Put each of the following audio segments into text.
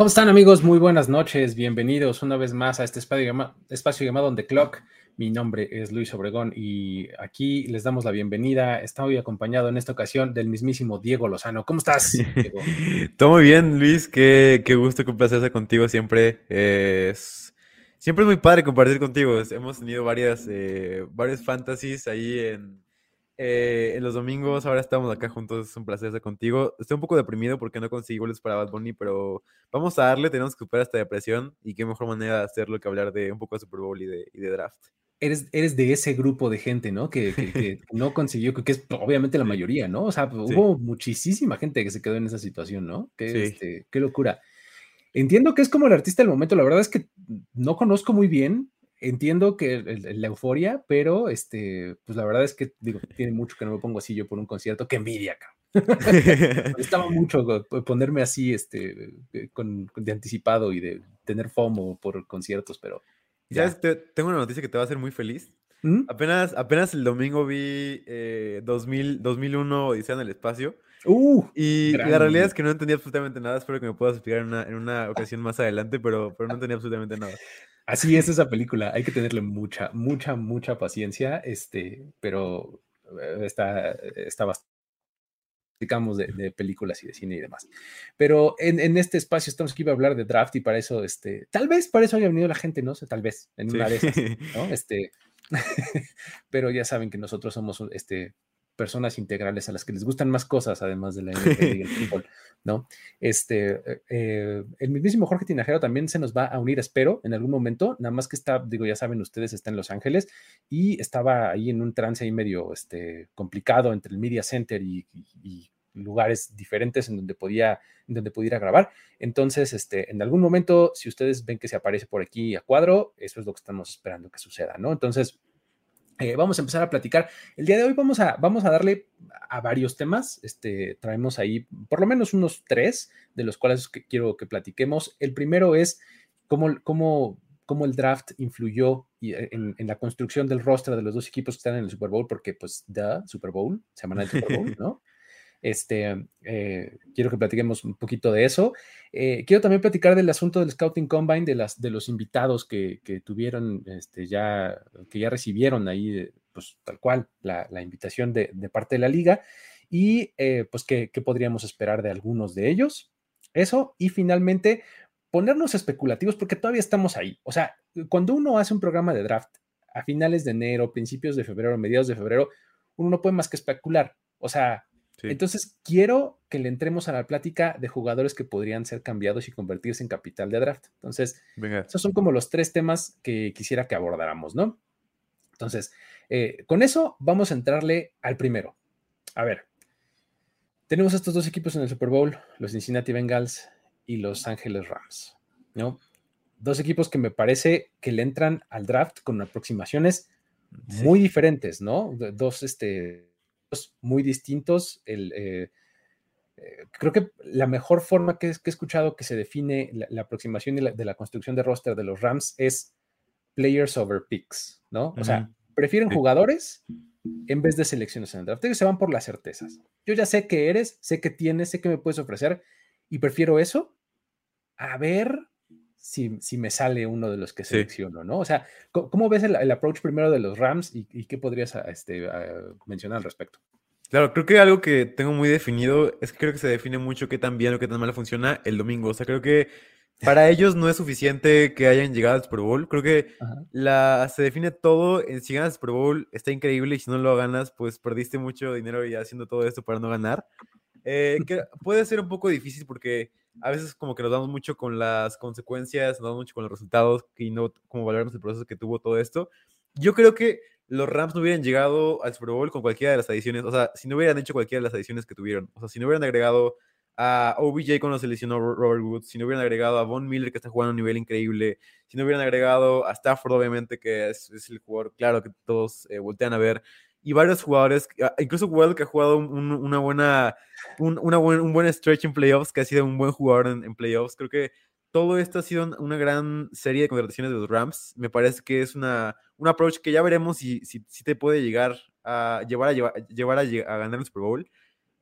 ¿Cómo están amigos? Muy buenas noches, bienvenidos una vez más a este espacio, llama- espacio llamado On The Clock. Mi nombre es Luis Obregón y aquí les damos la bienvenida. Estoy acompañado en esta ocasión del mismísimo Diego Lozano. ¿Cómo estás, Diego? Todo muy bien, Luis. Qué, qué gusto, qué placer contigo siempre. Es, siempre es muy padre compartir contigo. Hemos tenido varias, eh, varios fantasies ahí en, eh, en los domingos. Ahora estamos acá juntos. Es un placer estar contigo. Estoy un poco deprimido porque no conseguí goles para Bad Bunny, pero vamos a darle. Tenemos que superar esta depresión y qué mejor manera de hacerlo que hablar de un poco de Super Bowl y de, y de draft. Eres, eres de ese grupo de gente, ¿no? Que, que- que no consiguió, que es obviamente la mayoría, ¿no? O sea, hubo muchísima gente que se quedó en esa situación, ¿no? Qué, Sí. este, qué locura. Entiendo que es como el artista del momento. La verdad es que no conozco muy bien. Entiendo que la euforia, pero este, pues la verdad es que digo, tiene mucho que no me pongo así yo por un concierto. Qué envidia, cabrón. Estaba mucho ponerme así, este, con- de anticipado y de tener FOMO por conciertos, pero. ya. ¿Sabes? Te- tengo una noticia que te va a hacer muy feliz. ¿Mm? Apenas, apenas el domingo vi eh, 2000, 2001 Odisea en el espacio. Uh, Y, la realidad es que no entendí absolutamente nada. Espero que me puedas explicar en una, en una ocasión más adelante, pero, pero no entendí absolutamente nada. Así es esa película, hay que tenerle mucha, mucha, mucha paciencia, este, pero eh, está, está bastante, digamos, de, de películas y de cine y demás. Pero en, en este espacio estamos aquí para hablar de draft y para eso, este, tal vez para eso haya venido la gente, no sé, tal vez, en Sí. una de esas, ¿no? Este, pero ya saben que nosotros somos, este, personas integrales a las que les gustan más cosas, además de la NFL y el fútbol, ¿no? Este, eh, eh, el mismísimo Jorge Tinajero también se nos va a unir, espero, en algún momento, nada más que está, digo, ya saben ustedes, está en Los Ángeles y estaba ahí en un trance ahí medio este, complicado entre el Media Center y, y- y lugares diferentes en donde podía, en donde pudiera grabar. Entonces, este, en algún momento, si ustedes ven que se aparece por aquí a cuadro, eso es lo que estamos esperando que suceda, ¿no? Entonces, eh, vamos a empezar a platicar. El día de hoy vamos a, vamos a darle a varios temas. Este, traemos ahí por lo menos unos tres de los cuales que quiero que platiquemos. El primero es cómo, cómo, cómo el draft influyó eh, en, en la construcción del roster de los dos equipos que están en el Super Bowl, porque pues, da Super Bowl, semana del Super Bowl, ¿no? Este, eh, quiero que platiquemos un poquito de eso. Eh, quiero también platicar del asunto del Scouting Combine, de, las, de los invitados que, tuvieron, este, ya, que ya recibieron ahí, eh, pues tal cual, la, invitación de, parte de la liga y pues qué, qué podríamos esperar de algunos de ellos. Eso, y finalmente ponernos especulativos, porque todavía estamos ahí. O sea, cuando uno hace un programa de draft a finales de enero, principios de febrero, mediados de febrero, uno no puede más que especular. O sea, Sí. entonces, quiero que le entremos a la plática de jugadores que podrían ser cambiados y convertirse en capital de draft. Entonces, Venga. esos son como los tres temas que quisiera que abordáramos, ¿no? Entonces, eh, con eso vamos a entrarle al primero. A ver, tenemos estos dos equipos en el Super Bowl, los Cincinnati Bengals y los Ángeles Rams, ¿no? Dos equipos que me parece que le entran al draft con aproximaciones Sí. muy diferentes, ¿no? Dos, este, muy distintos. El, eh, eh, creo que la mejor forma que, que he escuchado que se define la, la aproximación de la, de la construcción de roster de los Rams es players over picks, ¿no? O sea, Ujú. prefieren Sí. jugadores en vez de selecciones en el draft. Ellos se van por las certezas. Yo ya sé que eres, sé que tienes, sé que me puedes ofrecer y prefiero eso a ver si, si me sale uno de los que Sí. selecciono, ¿no? O sea, ¿cómo, cómo ves el, el approach primero de los Rams y, y qué podrías ah, este, ah, mencionar al respecto? Claro, creo que algo que tengo muy definido es que creo que se define mucho qué tan bien o qué tan mal funciona el domingo. O sea, creo que para ellos no es suficiente que hayan llegado al Super Bowl. Creo que Ajá. la, se define todo en si ganas el Super Bowl, está increíble, y si no lo ganas, pues perdiste mucho dinero y haciendo todo esto para no ganar. Eh, que puede ser un poco difícil porque a veces como que nos damos mucho con las consecuencias, nos damos mucho con los resultados y no como valoramos el proceso que tuvo todo esto. Yo creo que los Rams no hubieran llegado al Super Bowl con cualquiera de las adiciones, o sea, si no hubieran hecho cualquiera de las adiciones que tuvieron, o sea, si no hubieran agregado a OBJ cuando se lesionó Ro- Robert Woods, si no hubieran agregado a Von Miller que está jugando a un nivel increíble, si no hubieran agregado a Stafford obviamente que es, es el jugador claro que todos eh, voltean a ver, y varios jugadores, ah, incluso Waddle que ha jugado un- un- una buena, un, una buen, un buen stretch en playoffs, que ha sido un buen jugador en, en playoffs, creo que todo esto ha sido un- una gran serie de contrataciones de los Rams. Me parece que es una, un approach que ya veremos si, si, si te puede llegar a llevar a, llevar, llevar a, a ganar el Super Bowl.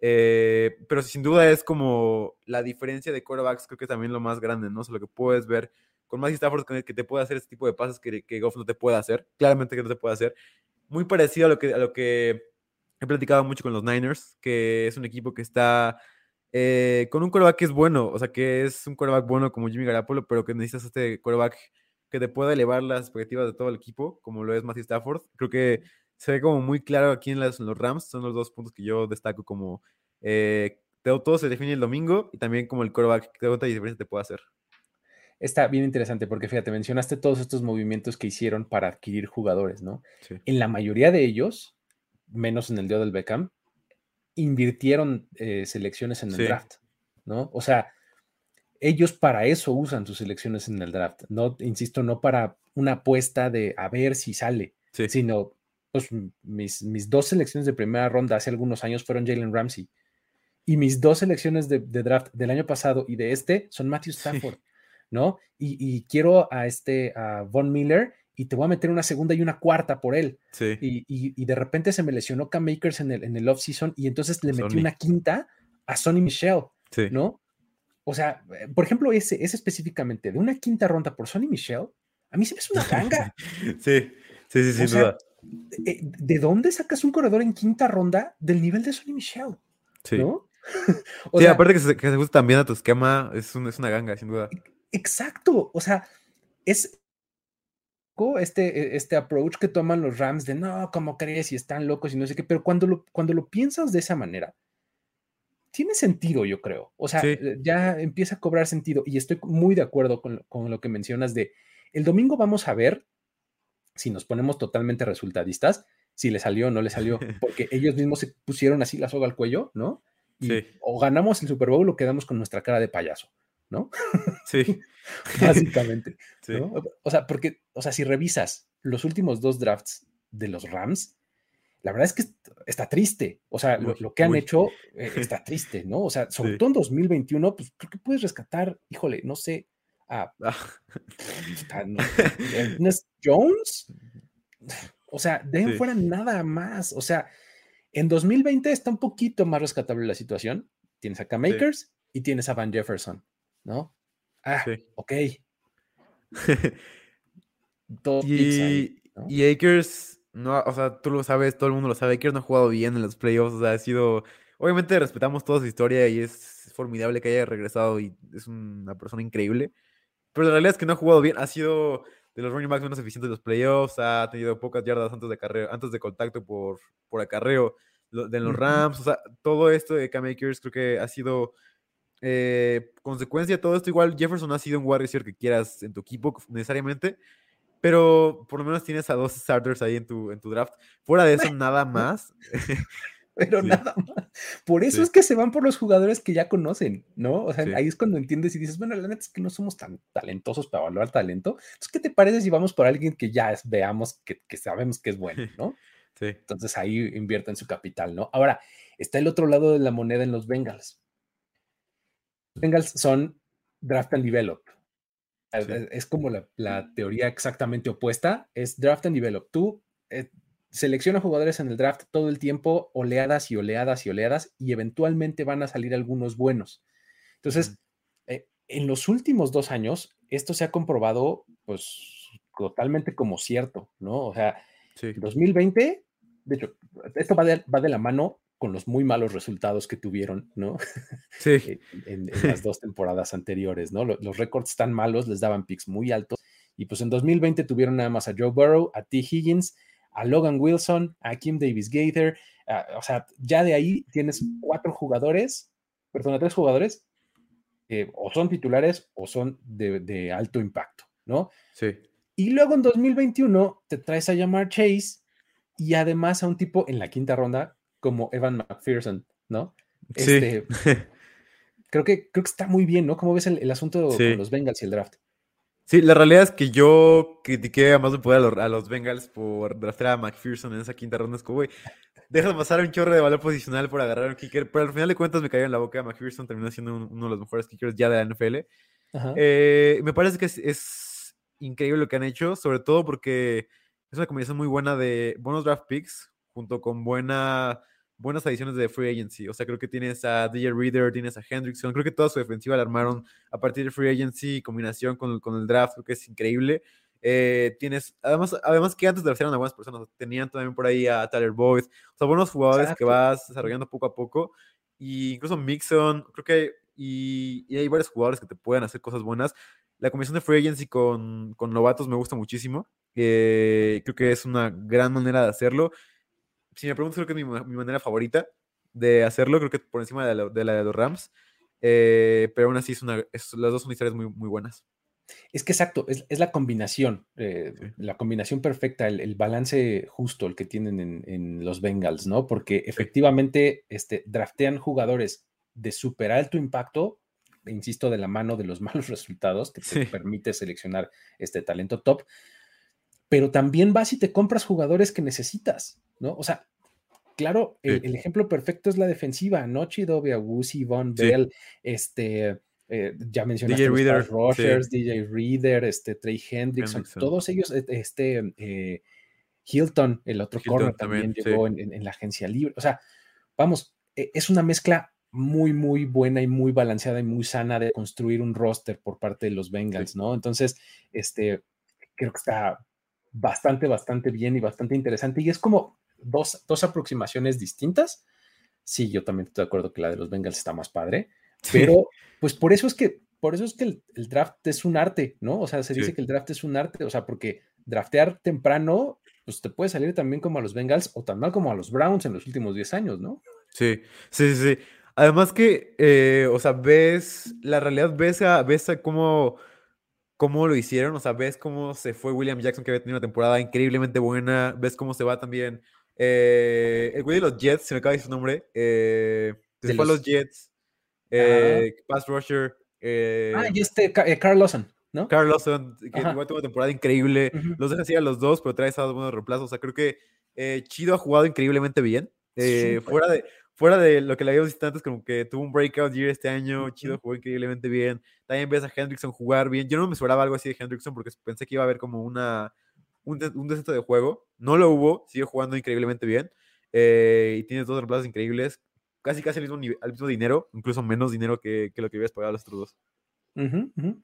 Eh, pero sin duda es como la diferencia de quarterbacks, creo que es también lo más grande, ¿no? O sea, lo que puedes ver con Matthew Stafford que te puede hacer este tipo de pases que, que Goff no te puede hacer, claramente que no te puede hacer. Muy parecido a lo que, a lo que he platicado mucho con los Niners, que es un equipo que está eh, con un quarterback que es bueno, o sea, que es un quarterback bueno como Jimmy Garapolo, pero que necesitas este quarterback que te pueda elevar las expectativas de todo el equipo, como lo es Matthew Stafford. Creo que se ve como muy claro aquí en, las- los Rams, son los dos puntos que yo destaco como eh, todo, se define el domingo y también como el quarterback, que cuánta diferencia te puede hacer. Está bien interesante porque fíjate, mencionaste todos estos movimientos que hicieron para adquirir jugadores, ¿no? Sí. En la mayoría de ellos, menos en el de del Beckham, invirtieron eh, selecciones en el Sí. draft, ¿no? O sea, ellos para eso usan sus selecciones en el draft, no, insisto, no para una apuesta de a ver si sale, Sí. sino, pues mis, mis dos selecciones de primera ronda hace algunos años fueron Jalen Ramsey y mis dos selecciones de, de draft del año pasado y de este son Matthew Stafford, ¿no? Y, y quiero a este, a Von Miller y te voy a meter una segunda y una cuarta por él. Sí. Y, y- y de repente se me lesionó Cam Makers en el, en el off-season y entonces le metí una quinta a Sonny Michelle, Sí. ¿no? O sea, eh, por ejemplo, ese, ese específicamente de una quinta ronda por Sonny Michelle, a mí se me hace una ganga. Sí, sí, sí, sin O sea, duda. Eh, ¿De dónde sacas un corredor en quinta ronda del nivel de Sonny Michelle? Sí. ¿No? o Sí, sea, aparte que se, que se ajusta también a tu esquema, es, un- es una ganga, sin duda. Exacto. O sea, es este, este approach que toman los Rams de no, ¿cómo crees? Y están locos y no sé qué, pero cuando lo, cuando lo piensas de esa manera, tiene sentido, yo creo. O sea, Sí. eh, ya empieza a cobrar sentido y estoy muy de acuerdo con, lo- con lo que mencionas de el domingo vamos a ver si nos ponemos totalmente resultadistas, si le salió o no le salió, porque ellos mismos se pusieron así la soga al cuello, ¿no? Y Sí. o ganamos el Super Bowl o quedamos con nuestra cara de payaso, ¿no? Sí, Básicamente. sí. ¿no? O sea, porque, o sea, si revisas los últimos dos drafts de los Rams, la verdad es que est- está triste. O sea, lo, que han hecho eh, está triste, ¿no? O sea, sobre Sí. todo en 2021, pues creo que puedes rescatar, híjole, no sé, a, Ah, a no- Ernest Jones. O sea, de ahí Sí. fuera nada más. O sea, en 2020 está un poquito más rescatable la situación. Tienes a Cam Sí. Makers y tienes a Van Jefferson, ¿no? Ah, Sí. ok. Picks ahí, y, ¿no? y Akers, no, o sea, tú lo sabes, todo el mundo lo sabe, Akers no ha jugado bien en los playoffs, o sea, ha sido, obviamente respetamos toda su historia y es formidable que haya regresado y es una persona increíble, pero la realidad es que no ha jugado bien, ha sido de los running backs menos eficientes de los playoffs, ha tenido pocas yardas antes de acarreo, antes de contacto por, por acarreo de los. Rams, o sea, todo esto de Cam Akers creo que ha sido eh, consecuencia de todo esto. Igual Jefferson ha sido un wide receiver que quieras en tu equipo necesariamente, pero por lo menos tienes a dos starters ahí en tu, en tu draft. Fuera de eso, nada más. pero Sí. nada más. Por eso Sí. es que se van por los jugadores que ya conocen, ¿no? O sea, Sí. ahí es cuando entiendes y dices, bueno, la neta es que no somos tan talentosos para evaluar talento. Entonces, ¿qué te parece si vamos por alguien que ya es- veamos que, que sabemos que es bueno, ¿no? Entonces ahí invierten su capital, ¿no? Ahora, está el otro lado de la moneda en los Bengals. Bengals son draft and develop. Es- Sí. Es, es como la, la teoría exactamente opuesta, es draft and develop. Tú eh, selecciona jugadores en el draft todo el tiempo, oleadas y oleadas y oleadas, y eventualmente van a salir algunos buenos. Entonces, eh, en los últimos dos años, esto se ha comprobado, pues, totalmente como cierto, ¿no? O sea, sí. 2020, de hecho, esto va de, va de la mano con los muy malos resultados que tuvieron, ¿no? Sí. en, en las dos temporadas anteriores, ¿no? Los, los récords tan malos les daban picks muy altos. Y pues en 2020 tuvieron nada más a Joe Burrow, a T. Higgins, a Logan Wilson, a Kim Davis Gaither. o sea, ya de ahí tienes cuatro jugadores, perdón, tres jugadores, que o son titulares o son de, de alto impacto, ¿no? Sí. Y luego en 2021 te traes a llamar Chase y además a un tipo en la quinta ronda como Evan McPherson, ¿no? Sí. Este, creo, que, creo que está muy bien, ¿no? ¿Cómo ves el, el asunto Sí. con los Bengals y el draft? Sí, la realidad es que yo critiqué a más de poder a los, a los Bengals por draftear a McPherson en esa quinta ronda. Es como, güey, deja de pasar un chorro de valor posicional por agarrar un kicker. Pero al final de cuentas me cayó en la boca. McPherson terminó siendo un- uno de los mejores kickers ya de la NFL. Ajá. Eh, me parece que es, es increíble lo que han hecho, sobre todo porque es una combinación muy buena de buenos draft picks junto con buena, buenas adiciones de free agency. O sea, creo que tienes a DJ Reader, tienes a Hendrickson. Creo que toda su defensiva la armaron a partir de free agency, combinación con, con el draft, creo que es increíble. Eh, tienes, además, además que antes draftearon a buenas personas, tenían también por ahí a Tyler Boyd, o sea, buenos jugadores que Exacto. vas desarrollando poco a poco. Y incluso Mixon, creo que y, y hay varios jugadores que te pueden hacer cosas buenas. La combinación de free agency con, con novatos me gusta muchísimo. Eh, creo que es una gran manera de hacerlo. Si me preguntas, creo que es mi, ma- mi manera favorita de hacerlo. Creo que por encima de la de, la de los Rams. Eh, pero aún así, es una, es- las dos son historias muy, muy buenas. Es que exacto, es, es la combinación, eh, Sí. la combinación perfecta, el, el balance justo el que tienen en, en los Bengals, ¿no? Porque efectivamente este, draftean jugadores de súper alto impacto, insisto, de la mano de los malos resultados que te Sí. permite seleccionar este talento top, pero también vas y te compras jugadores que necesitas, ¿no? O sea, claro, el, Sí. el ejemplo perfecto es la defensiva, ¿no? Chidobe, Awuzie, Von Sí. Bell, este, eh, ya mencionaste DJ Reader, sí. rushers, DJ Reader, este, Trey Hendrickson, Hendrickson. todos ellos, e- este, eh, Hilton, el otro Hilton corner también, llegó en, en- en la agencia libre. O sea, vamos, e- es una mezcla muy, muy buena y muy balanceada y muy sana de construir un roster por parte de los Bengals, ¿no? Entonces, este, creo que está bastante, bastante bien y bastante interesante. Y es como dos, dos aproximaciones distintas. Sí, yo también estoy de acuerdo que la de los Bengals está más padre, pero pues por eso es que, por eso es que el, el draft es un arte, ¿no? O sea, se dice Sí. que el draft es un arte, o sea, porque draftear temprano, pues te puede salir también como a los Bengals o tan mal como a los Browns en los últimos 10 años, ¿no? Sí, sí, sí. sí. Además que, eh, o sea, ves, la realidad, ves, a, ves a cómo, cómo lo hicieron, o sea, ves cómo se fue William Jackson, que había tenido una temporada increíblemente buena, ves cómo se va también eh, el güey de los Jets, se me acaba de decir su nombre, eh, que De se fue a los- los Jets, eh, pass rusher, eh, ah, y este Ca- Carl Lawson, ¿no? Carl Lawson, que Ajá. igual tuvo una temporada increíble. Ujú. Los dejas ir a los dos, pero traes a dos buenos reemplazos. O sea, creo que Chido ha jugado increíblemente bien. Eh, fuera, de, fuera de lo que le habíamos visto antes, como que tuvo un breakout year este año. Chido jugó increíblemente bien. También ves a Hendrickson jugar bien. Yo no me esperaba algo así de Hendrickson porque pensé que iba a haber como una, un, un descenso de juego. No lo hubo. Sigue jugando increíblemente bien. Eh, y tienes dos reemplazos increíbles. Casi, casi al mismo, nive- al mismo dinero. Incluso menos dinero que, que lo que habías pagado a los otros dos.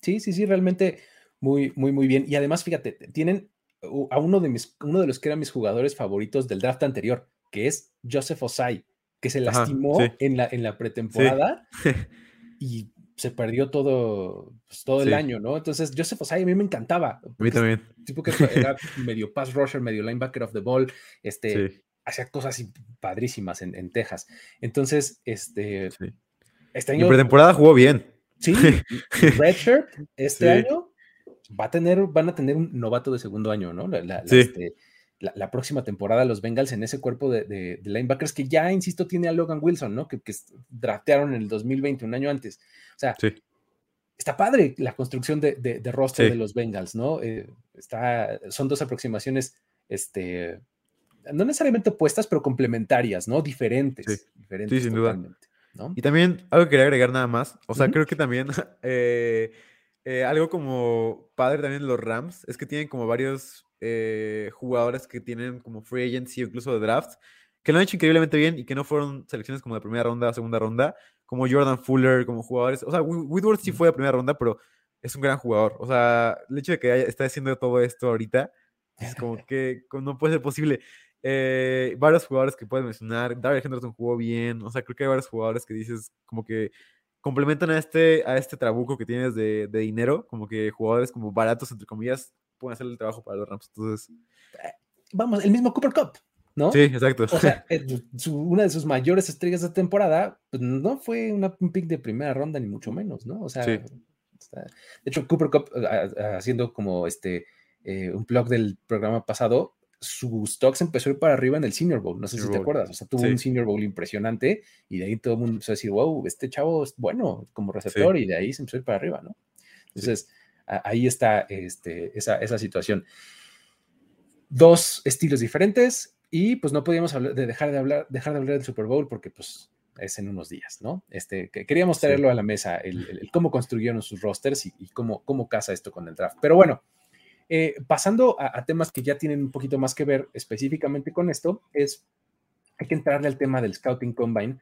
Sí, sí, sí, realmente muy, muy, muy bien. Y además, fíjate, tienen a uno de mis, uno de los que eran mis jugadores favoritos del draft anterior, que es Joseph Osai, que se Ajá, lastimó sí. en la, en la pretemporada y se perdió todo, pues, todo el año, ¿no? Entonces, Joseph Osai a mí me encantaba. A mí también. tipo que era medio pass rusher, medio linebacker of the ball, este, hacía cosas padrísimas en, en Texas. Entonces, este, este año en pretemporada jugó bien. Sí, Redshirt este año va a tener, van a tener un novato de segundo año, ¿no? La, la- la, Sí. este, la- la próxima temporada los Bengals en ese cuerpo de, de- de linebackers que ya, insisto, tiene a Logan Wilson, ¿no? Que, que draftearon en el 2020, un año antes. O sea, Sí. está padre la construcción de, de, de roster Sí. de los Bengals, ¿no? Eh, está, son dos aproximaciones, este, no necesariamente opuestas, pero complementarias, ¿no? Diferentes. Sí. diferentes sin duda. Y también algo que quería agregar nada más. O sea, creo que también eh, eh, algo como padre también de los Rams es que tienen como varios eh, jugadores que tienen como free agency o incluso de draft que lo han hecho increíblemente bien y que no fueron selecciones como de primera ronda segunda ronda, como Jordan Fuller, como jugadores. O sea, Whitworth sí fue de primera ronda, pero es un gran jugador. O sea, el hecho de que haya- esté haciendo todo esto ahorita es como que no puede ser posible. eh, varios jugadores que puedes mencionar. David Henderson jugó bien. O sea, creo que hay varios jugadores que dices como que complementan a este, a este trabuco que tienes de, de dinero. Como que jugadores como baratos, entre comillas, pueden hacer el trabajo para los Rams. Entonces, Vamos, el mismo Cooper Cup, ¿no? sí, exacto. O sea, eh, su- una de sus mayores estrellas de temporada, pues no fue una, un pick de primera ronda, ni mucho menos, ¿no? O sea, Sí. está- de hecho, Cooper Cup, eh, haciendo como este eh, un blog del programa pasado, su stocks empezó a ir para arriba en el Senior Bowl, no sé si Senior te Bowl. acuerdas, o sea, tuvo Sí. un Senior Bowl impresionante y de ahí todo el mundo empezó a decir, wow, este chavo es bueno como receptor y de ahí se empezó a ir para arriba, ¿no? Entonces, a- ahí está este, esa, esa situación dos estilos diferentes y pues no podíamos hablar- de dejar de hablar, dejar de hablar del Super Bowl porque pues es en unos días, ¿no? Este, que queríamos Sí. traerlo a la mesa, el, el- el cómo construyeron sus rosters y, y cómo, cómo casa esto con el draft. Pero bueno, eh, pasando a, a temas que ya tienen un poquito más que ver específicamente con esto, es, hay que entrarle al tema del Scouting Combine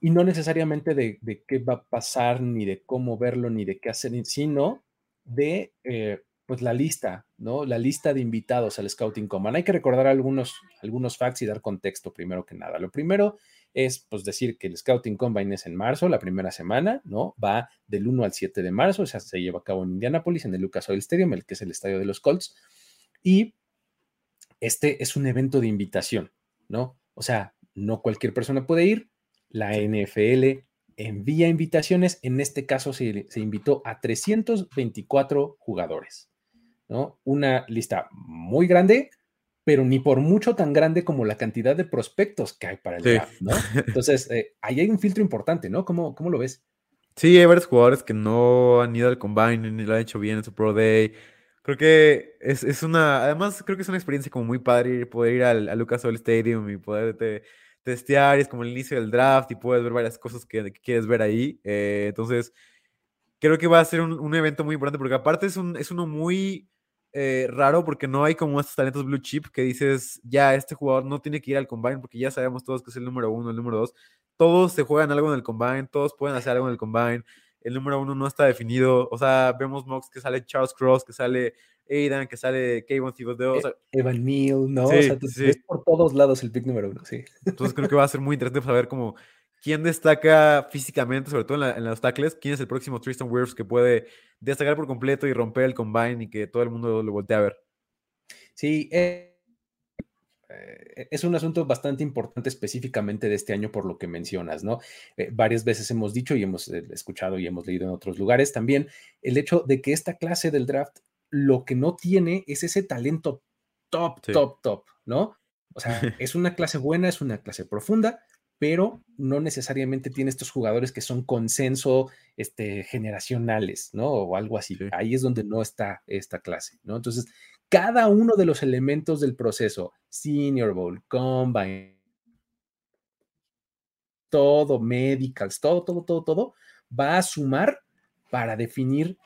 y no necesariamente de, de qué va a pasar, ni de cómo verlo, ni de qué hacer, sino de eh, pues la lista, ¿no? La lista de invitados al Scouting Combine. Hay que recordar algunos, algunos facts y dar contexto primero que nada. Lo primero es pues decir que el Scouting Combine es en marzo, la primera semana, ¿no? Va del 1 al 7 de marzo, o sea, se lleva a cabo en Indianapolis, en el Lucas Oil Stadium, el que es el estadio de los Colts. Y este es un evento de invitación, ¿no? O sea, no cualquier persona puede ir. La NFL envía invitaciones. En este caso se, se invitó a 324 jugadores, ¿no? Una lista muy grande, pero ni por mucho tan grande como la cantidad de prospectos que hay para el Sí. draft, ¿no? Entonces, eh, ahí hay un filtro importante, ¿no? ¿Cómo, cómo lo ves? Sí, hay varios jugadores que no han ido al combine ni lo han hecho bien en su Pro Day. Creo que es, es una, además creo que es una experiencia como muy padre poder ir al, Lucas Oil Stadium y poder te- testear, es como el inicio del draft y puedes ver varias cosas que, quieres ver ahí. eh, entonces, creo que va a ser un, un evento muy importante porque aparte es, un, es uno muy eh, raro porque no hay como estos talentos blue chip que dices, ya, este jugador no tiene que ir al combine porque ya sabemos todos que es el número uno, el número dos. Todos se juegan algo en el combine, todos pueden hacer algo en el combine. El número uno no está definido. O sea, vemos mocks que sale Charles Cross, que sale Aidan, que sale Kayvon Thibodeau. O sea, Evan Neal, ¿no? Sí, o sea, te- sí. ves por todos lados el pick número uno, sí. entonces creo que va a ser muy interesante saber como quién destaca físicamente, sobre todo en, la- en los tackles, quién es el próximo Tristan Wirfs que puede destacar por completo y romper el combine y que todo el mundo lo voltee a ver. Sí, eh, eh, es un asunto bastante importante específicamente de este año por lo que mencionas, ¿no? Eh, varias veces hemos dicho y hemos escuchado y hemos leído en otros lugares también el hecho de que esta clase del draft lo que no tiene es ese talento top, Sí. top, top, ¿no? O sea, es una clase buena, es una clase profunda, pero no necesariamente tiene estos jugadores que son consenso este, generacionales, ¿no? O algo así. Sí. Ahí es donde no está esta clase, ¿no? Entonces, cada uno de los elementos del proceso, Senior Bowl, Combine, todo, medicals, todo, todo, todo, todo, va a sumar para definir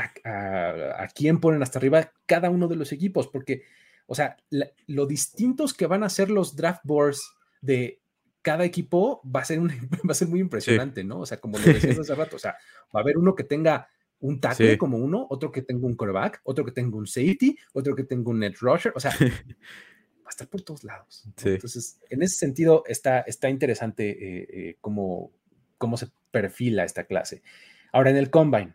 a, a- a quién ponen hasta arriba cada uno de los equipos, porque, o sea, la- lo distintos que van a ser los draft boards de cada equipo va a ser, un- va a ser muy impresionante, ¿no? O sea, como lo decías hace rato, o sea, va a haber uno que tenga un tackle Sí. como uno, otro que tenga un quarterback, otro que tenga un safety, otro que tenga un edge rusher, o sea, va a estar por todos lados. ¿no? Sí. Entonces, en ese sentido, está, está interesante eh, eh, cómo, cómo se perfila esta clase. Ahora, en el Combine,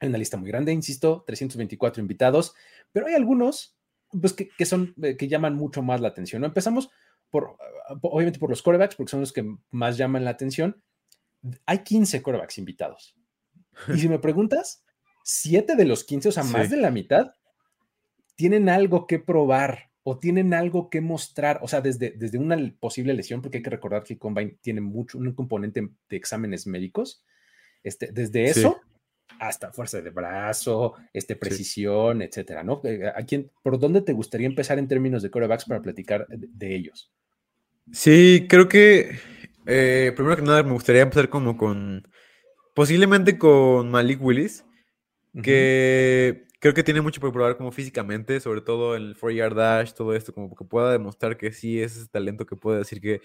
hay una lista muy grande, insisto, 324 invitados, pero hay algunos pues, que, que son, eh, que llaman mucho más la atención. ¿no? Empezamos por, ah, obviamente, por los quarterbacks, porque son los que más llaman la atención. Hay 15 quarterbacks invitados. Y si me preguntas, 7 de los 15, o sea, más de la mitad, tienen algo que probar o tienen algo que mostrar, o sea, desde, desde una posible lesión, porque hay que recordar que el Combine tiene mucho, un componente de exámenes médicos, este, desde Sí. Hasta fuerza de brazo, este, precisión, etcétera, ¿no? Eh, ¿A quién, ¿Por dónde te gustaría empezar en términos de quarterbacks para platicar de, de ellos? Sí, creo que eh, primero que nada me gustaría empezar como con, posiblemente con Malik Willis, que creo que tiene mucho por probar como físicamente, sobre todo el 4-yard dash, todo esto, como que pueda demostrar que sí es ese talento que puede decir que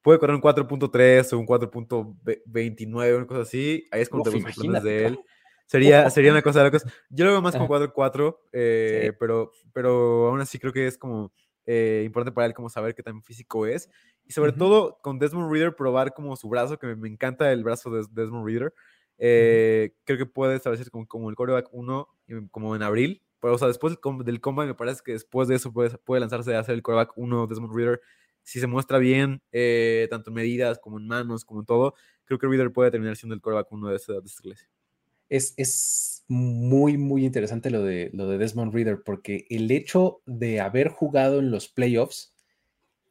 puede correr un 4.3 o un 4.29, una cosa así, ahí es cuando Uf, te lo sorprendes imagínate, de él. Sería, sería una cosa de locos. Yo lo veo más como Ajá. 4-4, eh, Sí. pero, pero aún así creo que es como eh, importante para él como saber qué tan físico es. Y sobre Ujú. todo con Desmond Reader probar como su brazo, que me, me encanta el brazo de Desmond Reader. Eh, Creo que puede establecerse como, como el quarterback 1 como en abril. Pero, o sea, después del, com- del combine me parece que después de eso puede, puede lanzarse a hacer el quarterback 1 Desmond Reader. Si se muestra bien, eh, tanto en medidas como en manos, como en todo, creo que Reader puede terminar siendo el quarterback 1 de esta, de esta clase. Es, es muy, muy interesante lo de, lo de Desmond Reader, porque el hecho de haber jugado en los playoffs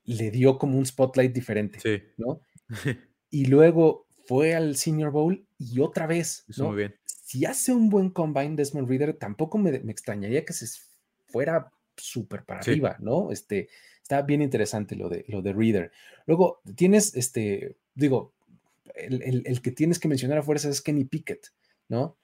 le dio como un spotlight diferente, Sí, ¿no? Y luego fue al Senior Bowl y otra vez, muy bien. Si hace un buen combine Desmond Reader, tampoco me, me extrañaría que se fuera súper para Sí. arriba, ¿no? Este, está bien interesante lo de, lo de Reader. Luego tienes, este, digo, el, el- el que tienes que mencionar a fuerza es Kenny Pickett, ¿no?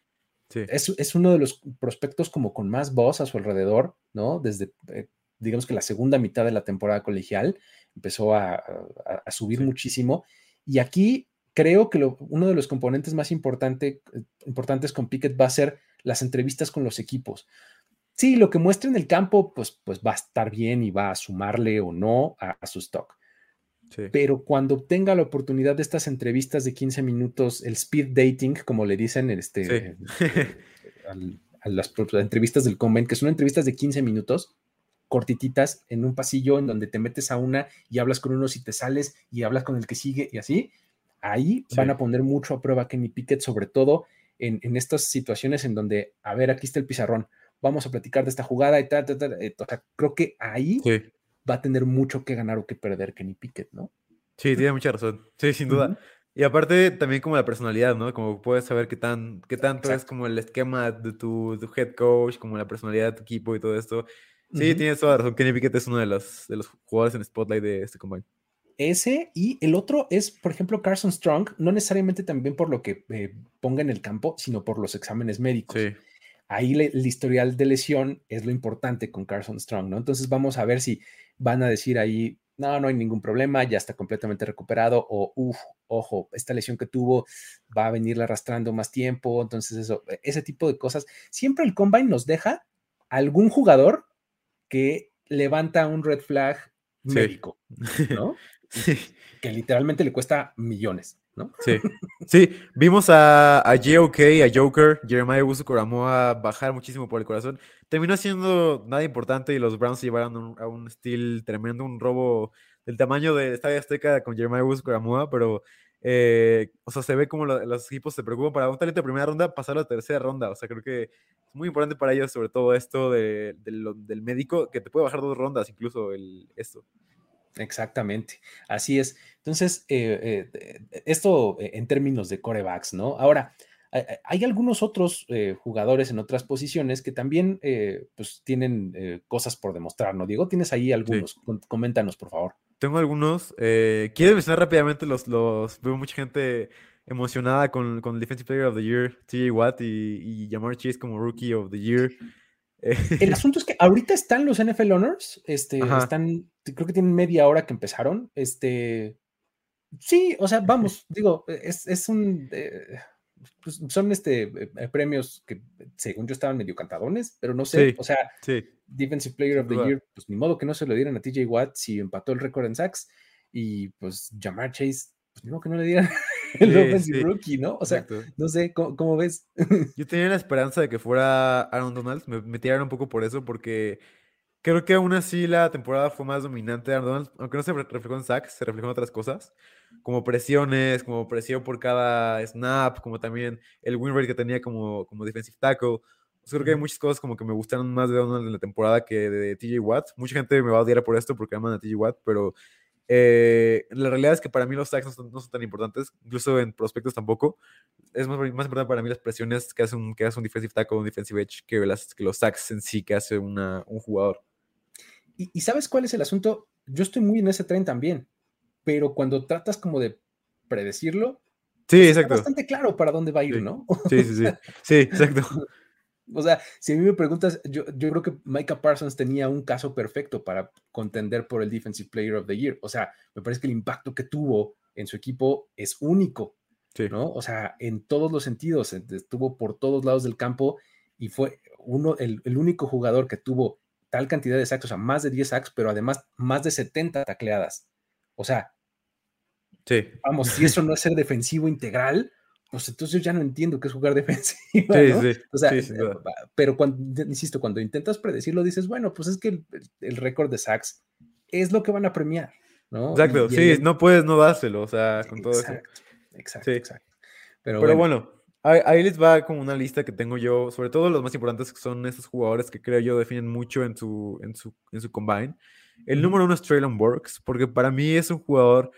Sí. es, es uno de los prospectos como con más voz a su alrededor, ¿no? Desde, eh, digamos que la segunda mitad de la temporada colegial empezó a, a- a subir Sí. muchísimo. Y aquí creo que lo- uno de los componentes más importante, importantes con Pickett va a ser las entrevistas con los equipos. Sí, lo que muestre en el campo, pues, pues va a estar bien y va a sumarle o no a, a su stock Sí. pero cuando obtenga la oportunidad de estas entrevistas de 15 minutos, el speed dating, como le dicen este, Sí. eh, eh, al- a las entrevistas del convent, que son entrevistas de 15 minutos, cortititas, en un pasillo en donde te metes a una y hablas con unos y te sales y hablas con el que sigue y así, ahí Sí. van a poner mucho a prueba a Kenny Pickett, sobre todo en, en estas situaciones en donde, a ver, aquí está el pizarrón, vamos a platicar de esta jugada y tal, tal, tal. eh, o sea, creo que ahí Sí. Va a tener mucho que ganar o que perder Kenny Pickett, ¿no? Sí, tiene mucha razón. Sí, sin duda. Ujú. Y aparte también como la personalidad, ¿no? Como puedes saber qué tan, qué tanto es Exacto. como el esquema de tu, tu head coach, como la personalidad de tu equipo y todo esto. Sí, Ujú. tienes toda la razón. Kenny Pickett es uno de los, de los jugadores en spotlight de este combine. Ese y el otro es, por ejemplo, Carson Strong, no necesariamente también por lo que eh, ponga en el campo, sino por los exámenes médicos. Sí, Ahí le- el historial de lesión es lo importante con Carson Strong, ¿no? Entonces vamos a ver si van a decir ahí, no, no hay ningún problema, ya está completamente recuperado, o, uff, ojo, esta lesión que tuvo va a venirla arrastrando más tiempo, entonces eso, e, ese tipo de cosas. Siempre el combine nos deja algún jugador que levanta un red flag Sí. médico, ¿no? sí, que literalmente le cuesta millones, ¿no? sí. Sí, vimos a, a JOK, a Joker, Jeremiah Wusu Coramoa bajar muchísimo por el corazón. Terminó siendo nada importante y los Browns se llevaron un- a un steal tremendo, un robo del tamaño del Estadio Azteca con Jeremiah Coramoa, pero eh, o sea, se ve como lo- los equipos se preocupan para un talento de primera ronda pasar a la tercera ronda. O sea, creo que es muy importante para ellos, sobre todo esto de- de lo- del médico, que te puede bajar dos rondas incluso el, esto. Exactamente, así es. Entonces, eh, eh, eh, esto eh, en términos de corebacks, ¿no? Ahora, hay, algunos otros eh, jugadores en otras posiciones que también eh, pues tienen eh, cosas por demostrar, ¿no? Diego, tienes ahí algunos, Com- coméntanos, por favor. Tengo algunos. Eh, quiero mencionar rápidamente los, los. Veo mucha gente emocionada con, con el Defensive Player of the Year, TJ Watt y, y Jamar Chase como Rookie of the Year. Eh, El asunto es que ahorita están los NFL Honors, este, Ajá. están, creo que tienen media hora que empezaron, este, sí, o sea, vamos, digo, es, es un, eh, pues, son este, eh, eh, premios que según yo estaban medio cantadones, pero no sé, Sí. o sea, sí, Defensive Player of the duda. Year, pues ni modo que no se lo dieran a TJ Watt si empató el récord en sacks y pues Jamar Chase, pues ni modo que no le dieran el Sí, Offensive Rookie, ¿no? O sea, exacto. no sé, ¿cómo, cómo ves? Yo tenía la esperanza de que fuera Aaron Donald. Me, me tiraron un poco por eso, porque creo que aún así la temporada fue más dominante de Aaron. Aunque no se re- reflejó en sacks, se reflejó en otras cosas. Como presiones, como presión por cada snap, como también el win rate que tenía como, como defensive tackle. Sea, creo que hay muchas cosas como que me gustaron más de Donald en la temporada que de TJ Watt. Mucha gente me va a odiar por esto porque aman a TJ Watt, pero eh, la realidad es que para mí los sacks no son, no son tan importantes, incluso en prospectos tampoco. Es más, más importante para mí las presiones que hace un, que hace un defensive tackle un defensive edge que, las, que los sacks en sí que hace una, un jugador. Y, y ¿sabes cuál es el asunto? Yo estoy muy en ese tren también, pero cuando tratas como de predecirlo, Sí, pues está exacto. bastante claro para dónde va a ir, Sí. ¿no? Sí, sí, sí. Sí, exacto. O sea, si a mí me preguntas, yo, yo creo que Micah Parsons tenía un caso perfecto para contender por el Defensive Player of the Year. O sea, me parece que el impacto que tuvo en su equipo es único, Sí. ¿no? O sea, en todos los sentidos, ent- estuvo por todos lados del campo y fue uno, el, el único jugador que tuvo tal cantidad de sacks, o sea, más de 10 sacks, pero además más de 70 tacleadas. O sea, sí. vamos, si eso no es ser defensivo integral, pues entonces yo ya no entiendo qué es jugar defensivo. Sí, ¿no? sí, O sea, sí, eh, pero cuando, insisto, cuando intentas predecirlo, dices, bueno, pues es que el, el récord de sacks es lo que van a premiar, ¿no? Exacto, Y- y sí, el- no puedes no dárselo, o sea, con todo eso. exacto, exacto. Pero, Pero bueno, bueno, ahí, ahí les va como una lista que tengo yo, sobre todo los más importantes que son estos jugadores que creo yo definen mucho en su, en su, en su combine. El número uno es Traylon Burks, porque para mí es un jugador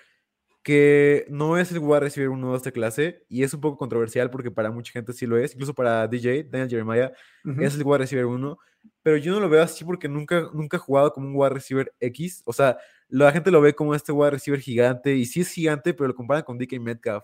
que no es el wide receiver uno de esta clase y es un poco controversial porque para mucha gente sí lo es, incluso para DJ, Daniel Jeremiah, es el wide receiver uno, pero yo no lo veo así porque nunca, nunca he jugado como un wide receiver X, o sea, la gente lo ve como este wide receiver gigante y sí es gigante, pero lo comparan con DK Metcalf.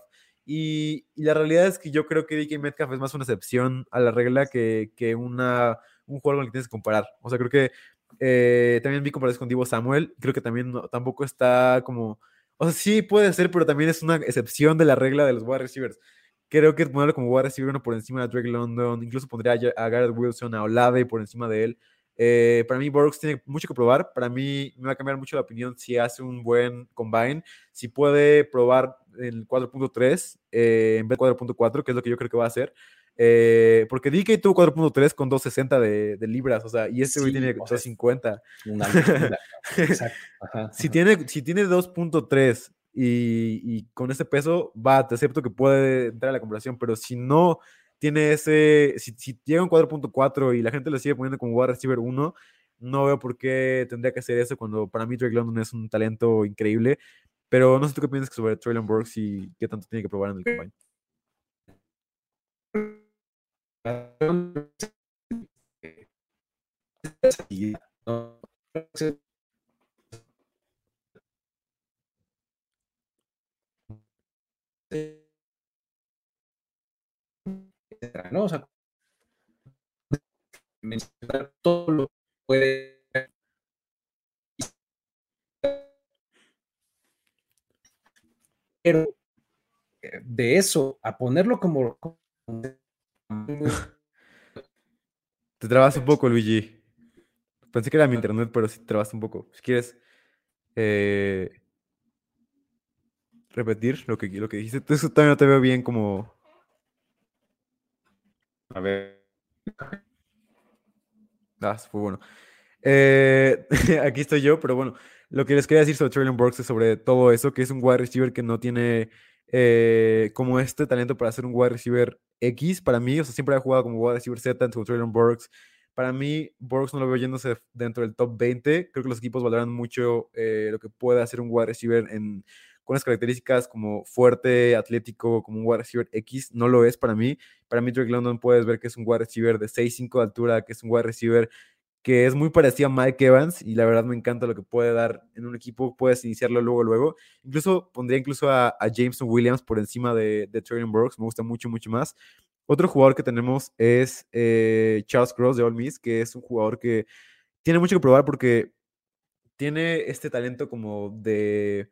Y, la realidad es que yo creo que DK Metcalf es más una excepción a la regla que, que una, un jugador con el que tienes que comparar. O sea, creo que eh, también vi comparaciones con Divo Samuel, creo que también tampoco está como... O sea, sí puede ser, pero también es una excepción de la regla de los wide receivers. Creo que ponerlo como wide receiver uno por encima de Drake London, incluso pondría a Garrett Wilson, a Olave por encima de él. Eh, para mí, Burks tiene mucho que probar. Para mí, me va a cambiar mucho la opinión si hace un buen combine. Si puede probar el 4.3 eh, en vez de 4.4, que es lo que yo creo que va a hacer. Eh, porque DK tuvo 4.3 con 260 de, de libras, o sea, y este güey Sí, tiene o sea, 250. una locura. Exacto. ajá, Si tiene, si tiene 2.3 y, y con ese peso, va, te acepto que puede entrar a la comparación, pero si no tiene ese, si, si llega un 4.4 y la gente lo sigue poniendo como wide receiver 1, no veo por qué tendría que hacer eso cuando para mí Drake London es un talento increíble. Pero no sé tú qué piensas sobre Traylon Burks y qué tanto tiene que probar en el combine. ¿no? O sea, mencionar todo lo que puede pero eh, de eso a ponerlo como, Te trabas un poco, Luigi. Pensé que era mi internet, pero sí te trabas un poco. Si quieres eh, repetir lo que, lo que dijiste, eso todavía no te veo bien como... a ver Ah, fue bueno. Eh, aquí estoy yo, pero bueno, lo que les quería decir sobre Traylon Burks es sobre todo eso, que es un wide receiver que no tiene eh, como este talento para ser un wide receiver X para mí, o sea, siempre ha jugado como wide receiver Z entre Traylon Burks. Para mí, Burks no lo veo yéndose dentro del top 20. Creo que los equipos valoran mucho eh, lo que puede hacer un wide receiver en, con las características como fuerte, atlético, como un wide receiver X. No lo es para mí. Para mí, Drake London puedes ver que es un wide receiver de 6'5 de altura, que es un wide receiver que es muy parecido a Mike Evans y la verdad me encanta lo que puede dar en un equipo, puedes iniciarlo luego, luego. Incluso pondría incluso a, a Jameson Williams por encima de, de Burks, me gusta mucho, mucho más. Otro jugador que tenemos es eh, Charles Cross de Ole Miss, que es un jugador que tiene mucho que probar porque tiene este talento como de,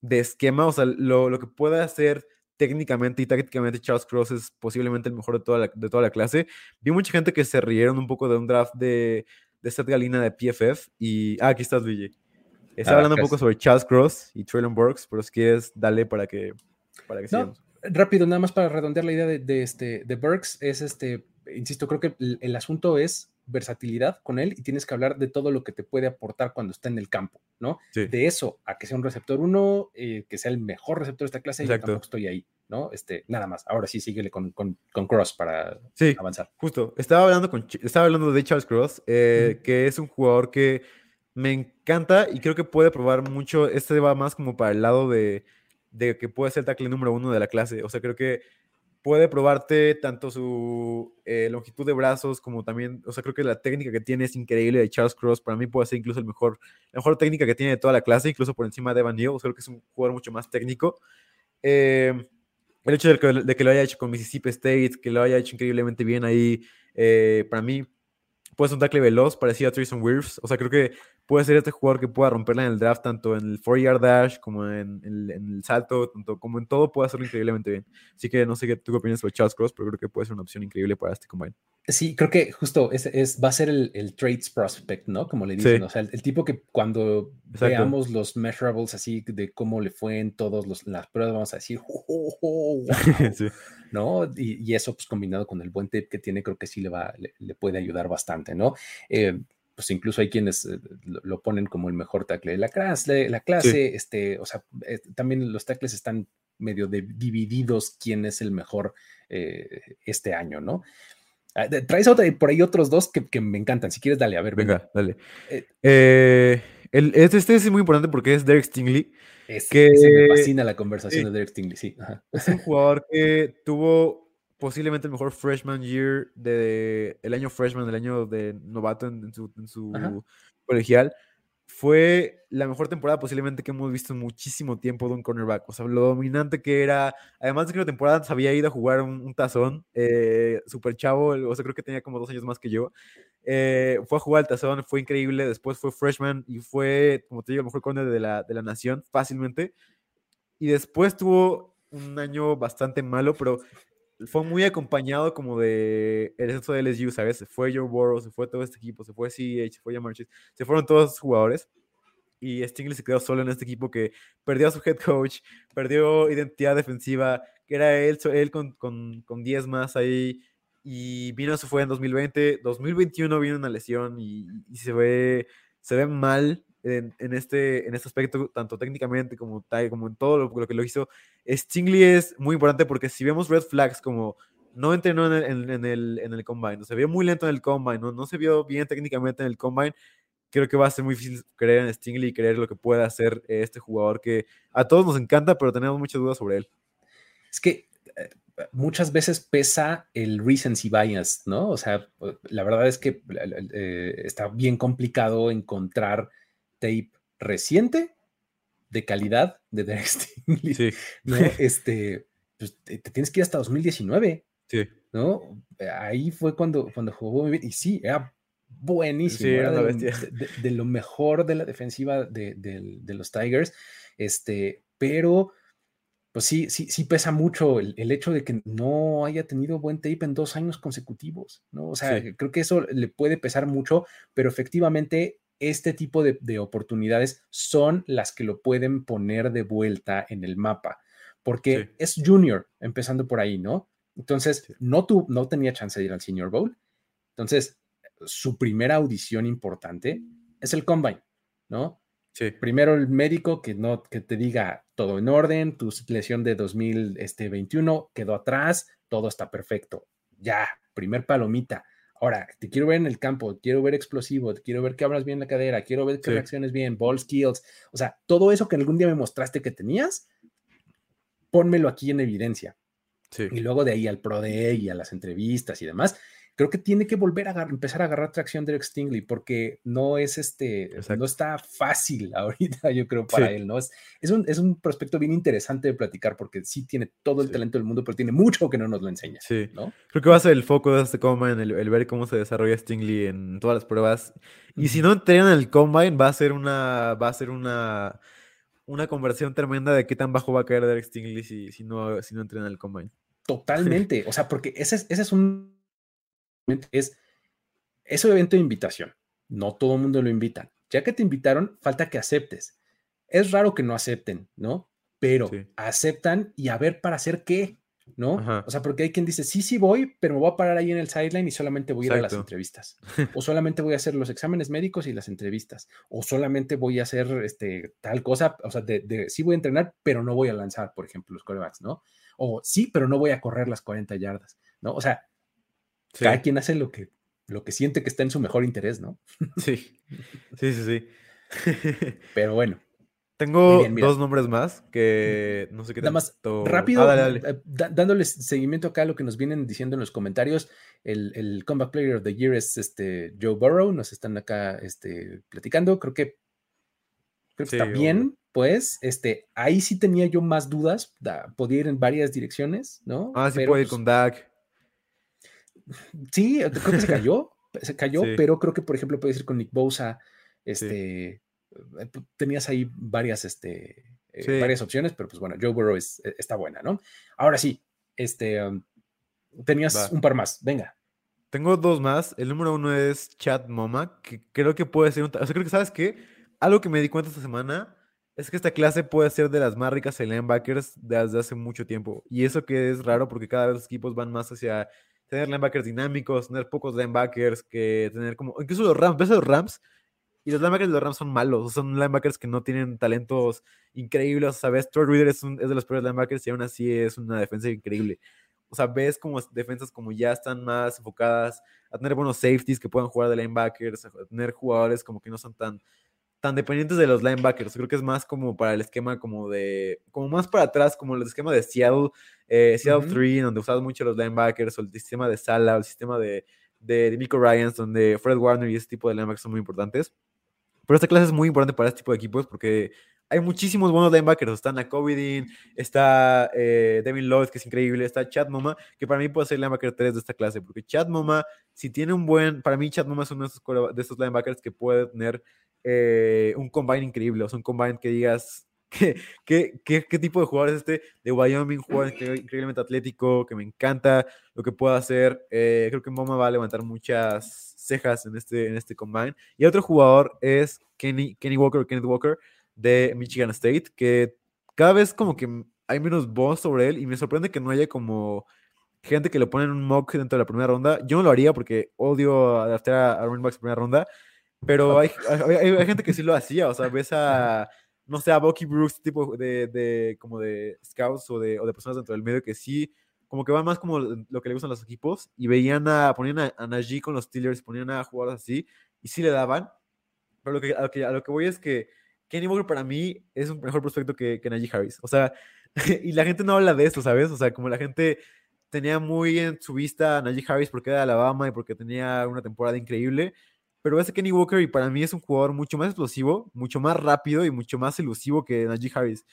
de esquema, o sea, lo, lo que puede hacer técnicamente y tácticamente Charles Cross es posiblemente el mejor de toda la, de toda la clase. Vi mucha gente que se rieron un poco de un draft de, de Seth Galina de PFF y... Ah, aquí estás, Luigi. Estaba Ah, hablando un poco sobre Charles Cross y Traylon Burks, pero si quieres, dale para que, para que No, sigamos. rápido, nada más para redondear la idea de, de este, de Burks, es este, insisto, creo que el, el asunto es versatilidad con él y tienes que hablar de todo lo que te puede aportar cuando está en el campo, ¿no? Sí. De eso a que sea un receptor uno, eh, que sea el mejor receptor de esta clase, yo Exacto. tampoco estoy ahí, ¿no? Este, nada más. Ahora sí, síguele con, con, con Cross para Sí, avanzar. Justo, estaba hablando, con, estaba hablando de Charles Cross, eh, que es un jugador que me encanta y creo que puede probar mucho. Este va más como para el lado de, de que puede ser el tackle número uno de la clase. O sea, creo que puede probarte tanto su eh, longitud de brazos como también, o sea, creo que la técnica que tiene es increíble de Charles Cross. Para mí puede ser incluso el mejor, la mejor técnica que tiene de toda la clase, incluso por encima de Evan Neal. O sea, creo que es un jugador mucho más técnico. Eh, el hecho de que, lo haya hecho con Mississippi State, que lo haya hecho increíblemente bien ahí, eh, para mí puede ser un tackle veloz, parecido a Tristan Wirfs. O sea, creo que puede ser este jugador que pueda romperla en el draft, tanto en el 4-yard dash como en, el- en el salto, tanto como en todo, puede hacerlo increíblemente bien. Así que no sé qué tú qué opinas sobre Charles Cross, pero creo que puede ser una opción increíble para este combine. Sí, creo que justo es, es- va a ser el, el traits prospect, ¿no? Como le dicen. Sí. O sea, el, el tipo que cuando Exacto. veamos los measurables así de cómo le fue en todas las pruebas, vamos a decir, "Oh, oh, oh, wow", sí. ¿no? Y, y eso, pues combinado con el buen tip que tiene, creo que sí le va, le, le puede ayudar bastante, ¿no? Eh, pues incluso hay quienes eh, lo, ponen como el mejor tackle de la clase, la clase, este, o sea, eh, también los tackles están medio de- divididos quién es el mejor eh, este año, ¿no? Ah, Traes otra- por ahí otros dos que, que me encantan. Si quieres, dale, a ver, venga. Venga, dale. Eh, el- este, este es muy importante porque es Derek Stingley. Ese, que- me fascina la conversación de Derek Stingley, sí. ajá. Es un jugador que tuvo posiblemente el mejor freshman year de el año freshman, el año de novato en, en su, en su Ajá. colegial. Fue la mejor temporada posiblemente que hemos visto en muchísimo tiempo de un cornerback. O sea, lo dominante que era. Además de que la temporada se había ido a jugar un, un tazón. Eh, super chavo, o sea, creo que tenía como dos años más que yo. Eh, fue a jugar al tazón, fue increíble. Después fue freshman y fue, como te digo, el mejor corner de la, de la nación fácilmente. Y después tuvo un año bastante malo, pero fue muy acompañado como de el resto de LSU, ¿sabes? Se fue Joe Burrow, se fue todo este equipo, se fue CH, se fue Jamar Chase, se fueron todos los jugadores. Y Stingley se quedó solo en este equipo que perdió a su head coach, perdió identidad defensiva, que era él, él con, con, con 10 más ahí. Y vino, se fue en 2020. 2021 vino una lesión y, y se, ve, se ve mal en, en este, en este aspecto, tanto técnicamente como, como en todo lo, lo que lo hizo. Stingley es muy importante porque si vemos red flags como no entrenó en el, en, en el, en el combine, se vio muy lento en el combine, no, no se vio bien técnicamente en el combine, creo que va a ser muy difícil creer en Stingley y creer lo que puede hacer este jugador que a todos nos encanta, pero tenemos muchas dudas sobre él. Es que eh, muchas veces pesa el recency bias, ¿no? O sea, la verdad es que eh, está bien complicado encontrar tape reciente de calidad de Derek Stingley, Sí, ¿no? Este, pues, te, te tienes que ir hasta 2019, sí, ¿no? Ahí fue cuando, cuando jugó muy bien. Y sí, era buenísimo. Sí, era de, una lo, bestia. de- de- de lo mejor de la defensiva de, de- de los Tigers. Este, pero, pues sí, sí, sí pesa mucho el, el hecho de que no haya tenido buen tape en dos años consecutivos, ¿no? O sea, Sí. creo que eso le puede pesar mucho, pero efectivamente este tipo de, de oportunidades son las que lo pueden poner de vuelta en el mapa, porque Sí. es junior, empezando por ahí, ¿no? Entonces, Sí. no, tu, no tenía chance de ir al Senior Bowl. Entonces, su primera audición importante es el combine, ¿no? sí, Primero el médico que no que te diga todo en orden, tu lesión de 2021 quedó atrás, todo está perfecto. Ya, primer palomita. Ahora, te quiero ver en el campo, quiero ver explosivo, te quiero ver que abras bien la cadera, quiero ver que Sí. reacciones bien, ball skills, o sea, todo eso que algún día me mostraste que tenías, pónmelo aquí en evidencia sí. y luego de ahí al Pro Day y a las entrevistas y demás, creo que tiene que volver a empezar a agarrar tracción Derek Stingley porque no es este, Exacto. no está fácil ahorita, yo creo, para Sí. él, ¿no? Es, es, un, es un prospecto bien interesante de platicar porque sí tiene todo el Sí. talento del mundo, pero tiene mucho que no nos lo enseña, Sí. ¿no? Creo que va a ser el foco de este combine, el, el ver cómo se desarrolla Stingley en todas las pruebas. Y si no entrenan el combine, va a ser una, va a ser una, una conversión tremenda de qué tan bajo va a caer Derek Stingley si, si no, si no entrenan el combine. Totalmente, o sea, porque ese es, ese es un, es, es un evento de invitación, no todo el mundo lo invitan. Ya que te invitaron, falta que aceptes. Es raro que no acepten, ¿no? Pero Sí. aceptan y a ver para hacer qué, ¿no? Ajá. O sea, porque hay quien dice, sí, sí voy, pero me voy a parar ahí en el sideline y solamente voy a ir a las entrevistas. O solamente voy a hacer los exámenes médicos y las entrevistas. O solamente voy a hacer este, tal cosa, o sea, de, de- sí voy a entrenar, pero no voy a lanzar, por ejemplo, los corebacks, ¿no? O sí, pero no voy a correr las 40 yardas, ¿no? O sea, Sí, cada quien hace lo que, lo que siente que está en su mejor interés, ¿no? sí, sí, sí. sí. Pero bueno, Tengo bien, dos nombres más que no sé qué nada más tanto- rápido, Ah, dale, dale. da- dándoles seguimiento acá a lo que nos vienen diciendo en los comentarios, el, el Comeback Player of the Year es este Joe Burrow, nos están acá este, platicando, creo que, creo que Sí, está bien, pues, este, ahí sí tenía yo más dudas, da- podía ir en varias direcciones, ¿no? Ah, sí Pero, puede ir pues, con Dak. Sí, creo que se cayó. se cayó, Sí. pero creo que, por ejemplo, puedes ir con Nick Bosa, este, eh, tenías ahí varias, este, eh, Sí. varias opciones, pero pues bueno, Joe Burrow es- eh, está buena, ¿no? Ahora sí, este, um, tenías Va. un par más, venga. Tengo dos más. El número uno es Chad Moma, que creo que puede ser un... O sea, creo que, ¿sabes qué? Algo que me di cuenta esta semana es que esta clase puede ser de las más ricas en linebackers desde hace mucho tiempo. Y eso que es raro porque cada vez los equipos van más hacia tener linebackers dinámicos, tener pocos linebackers, que tener como... Incluso los Rams, ves a los Rams y los linebackers de los Rams son malos, son linebackers que no tienen talentos increíbles, ¿sabes? Troy Reader es, un- es de los peores linebackers y aún así es una defensa increíble. O sea, ves como defensas como ya están más enfocadas a tener buenos safeties que puedan jugar de linebackers, a tener jugadores como que no son tan, tan dependientes de los linebackers. Creo que es más como para el esquema como de, como más para atrás, como el esquema de Seattle, eh, Seattle Ujú. 3, donde usabas mucho los linebackers, o el sistema de Sala, o el sistema de, de, de Nico Ryans, donde Fred Warner y ese tipo de linebackers son muy importantes. Pero esta clase es muy importante para este tipo de equipos porque hay muchísimos buenos linebackers. Está Nakovidin, está eh, Devin Lloyd, que es increíble, está Chad Moma, que para mí puede ser linebacker 3 de esta clase, porque Chad Moma, si tiene un buen, para mí Chad Moma es uno de esos, de esos linebackers que puede tener eh, un combine increíble, o sea, un combine que digas, ¿qué, qué, qué, tipo de jugador es este? De Wyoming, jugador incre- increíblemente atlético, que me encanta lo que puede hacer. eh, creo que Moma va a levantar muchas cejas en este, en este combine. Y otro jugador es Kenny, Kenny Walker, Kenneth Walker, de Michigan State, que cada vez como que hay menos voz sobre él y me sorprende que no haya como gente que lo pone en un mock dentro de la primera ronda. Yo no lo haría porque odio adaptar a, a running backs en primera ronda, pero hay, hay, hay- hay gente que sí lo hacía, o sea, ves a, no sé, a Bucky Brooks, tipo de, de como de scouts o de, o de personas dentro del medio que sí, como que van más como lo que le gustan los equipos y veían a, ponían a, a Najee con los Steelers, ponían a jugadores así y sí le daban, pero lo que, a, lo que, a lo que voy es que Kenny Walker para mí es un mejor prospecto que, que Najee Harris. O sea, y la gente no habla de esto, ¿sabes? O sea, como la gente tenía muy en su vista a Najee Harris porque era de Alabama y porque tenía una temporada increíble. Pero ese Kenny Walker y para mí es un jugador mucho más explosivo, mucho más rápido y mucho más elusivo que Najee Harris.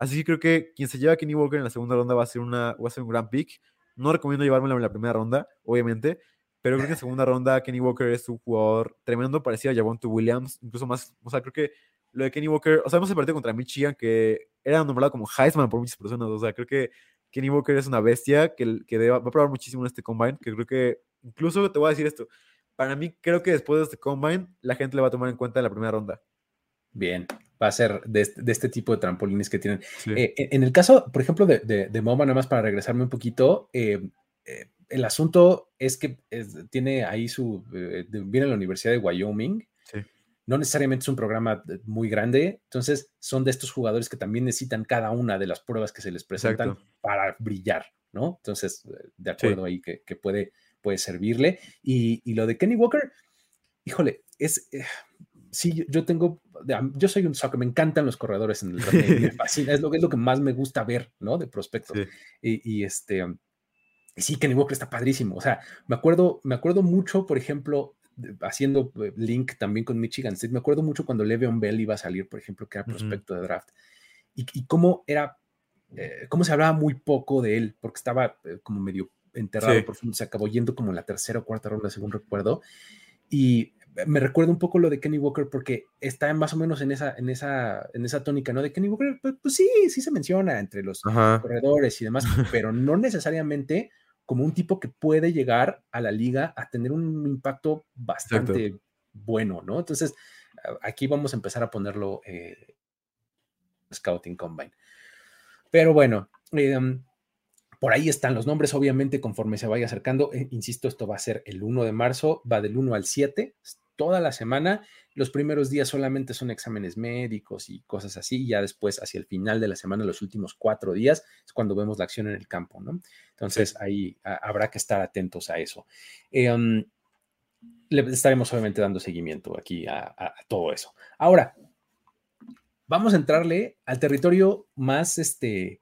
Así que creo que quien se lleva a Kenny Walker en la segunda ronda va a ser, una, va a ser un gran pick. No recomiendo llevármelo en la primera ronda, obviamente, pero creo que en segunda ronda Kenny Walker es un jugador tremendo, parecido a Javonte Williams, incluso más, o sea, creo que lo de Kenny Walker, o sea, hemos el partido contra Michigan que era nombrado como Heisman por muchas personas, o sea, creo que Kenny Walker es una bestia que, que va a probar muchísimo en este combine, que creo que, incluso te voy a decir esto, para mí creo que después de este combine la gente le va a tomar en cuenta en la primera ronda. Bien, va a ser de este, de este tipo de trampolines que tienen. Sí. Eh, en el caso, por ejemplo, de, de, de MoMA, nada más para regresarme un poquito, eh, eh, el asunto es que es- tiene ahí su, eh, viene a la Universidad de Wyoming. No necesariamente es un programa eh, muy grande, entonces son de estos jugadores que también necesitan cada una de las pruebas que se les presentan Exacto. para brillar, ¿no? Entonces, eh, de acuerdo ahí que, que puede, puede servirle. Y, y lo de Kenny Walker, híjole, es... eh, sí, yo, tengo, yo soy un soccer, me encantan los corredores en el draft, me, fascina, es lo, es lo que más me gusta ver, ¿no? De prospectos. Sí. Y, y este, y sí, Kenny Walker está padrísimo. O sea, me acuerdo, me acuerdo mucho, por ejemplo, haciendo eh, link también con Michigan State, me acuerdo mucho cuando Le'Veon Bell iba a salir, por ejemplo, que era prospecto de draft, y, y cómo era, eh, cómo se hablaba muy poco de él, porque estaba eh, como medio enterrado Sí. profundo, se acabó yendo como en la tercera o cuarta ronda, según recuerdo, y me recuerda un poco lo de Kenny Walker porque está más o menos en esa, en esa, en esa tónica, ¿no? De Kenny Walker, pues, pues sí, sí se menciona entre los Ajá. corredores y demás, pero no necesariamente como un tipo que puede llegar a la liga a tener un impacto bastante bueno, ¿no? Entonces, aquí vamos a empezar a ponerlo eh, Scouting Combine. Pero bueno, eh, um, por ahí están los nombres, obviamente, conforme se vaya acercando. eh, insisto, esto va a ser el 1 de marzo, va del 1 al 7, es toda la semana. Los primeros días solamente son exámenes médicos y cosas así, y ya después, hacia el final de la semana, los últimos cuatro días, es cuando vemos la acción en el campo, ¿no? Entonces, ahí a- habrá que estar atentos a eso. Eh, um, le estaremos obviamente dando seguimiento aquí a, a- a todo eso. Ahora, vamos a entrarle al territorio más, este,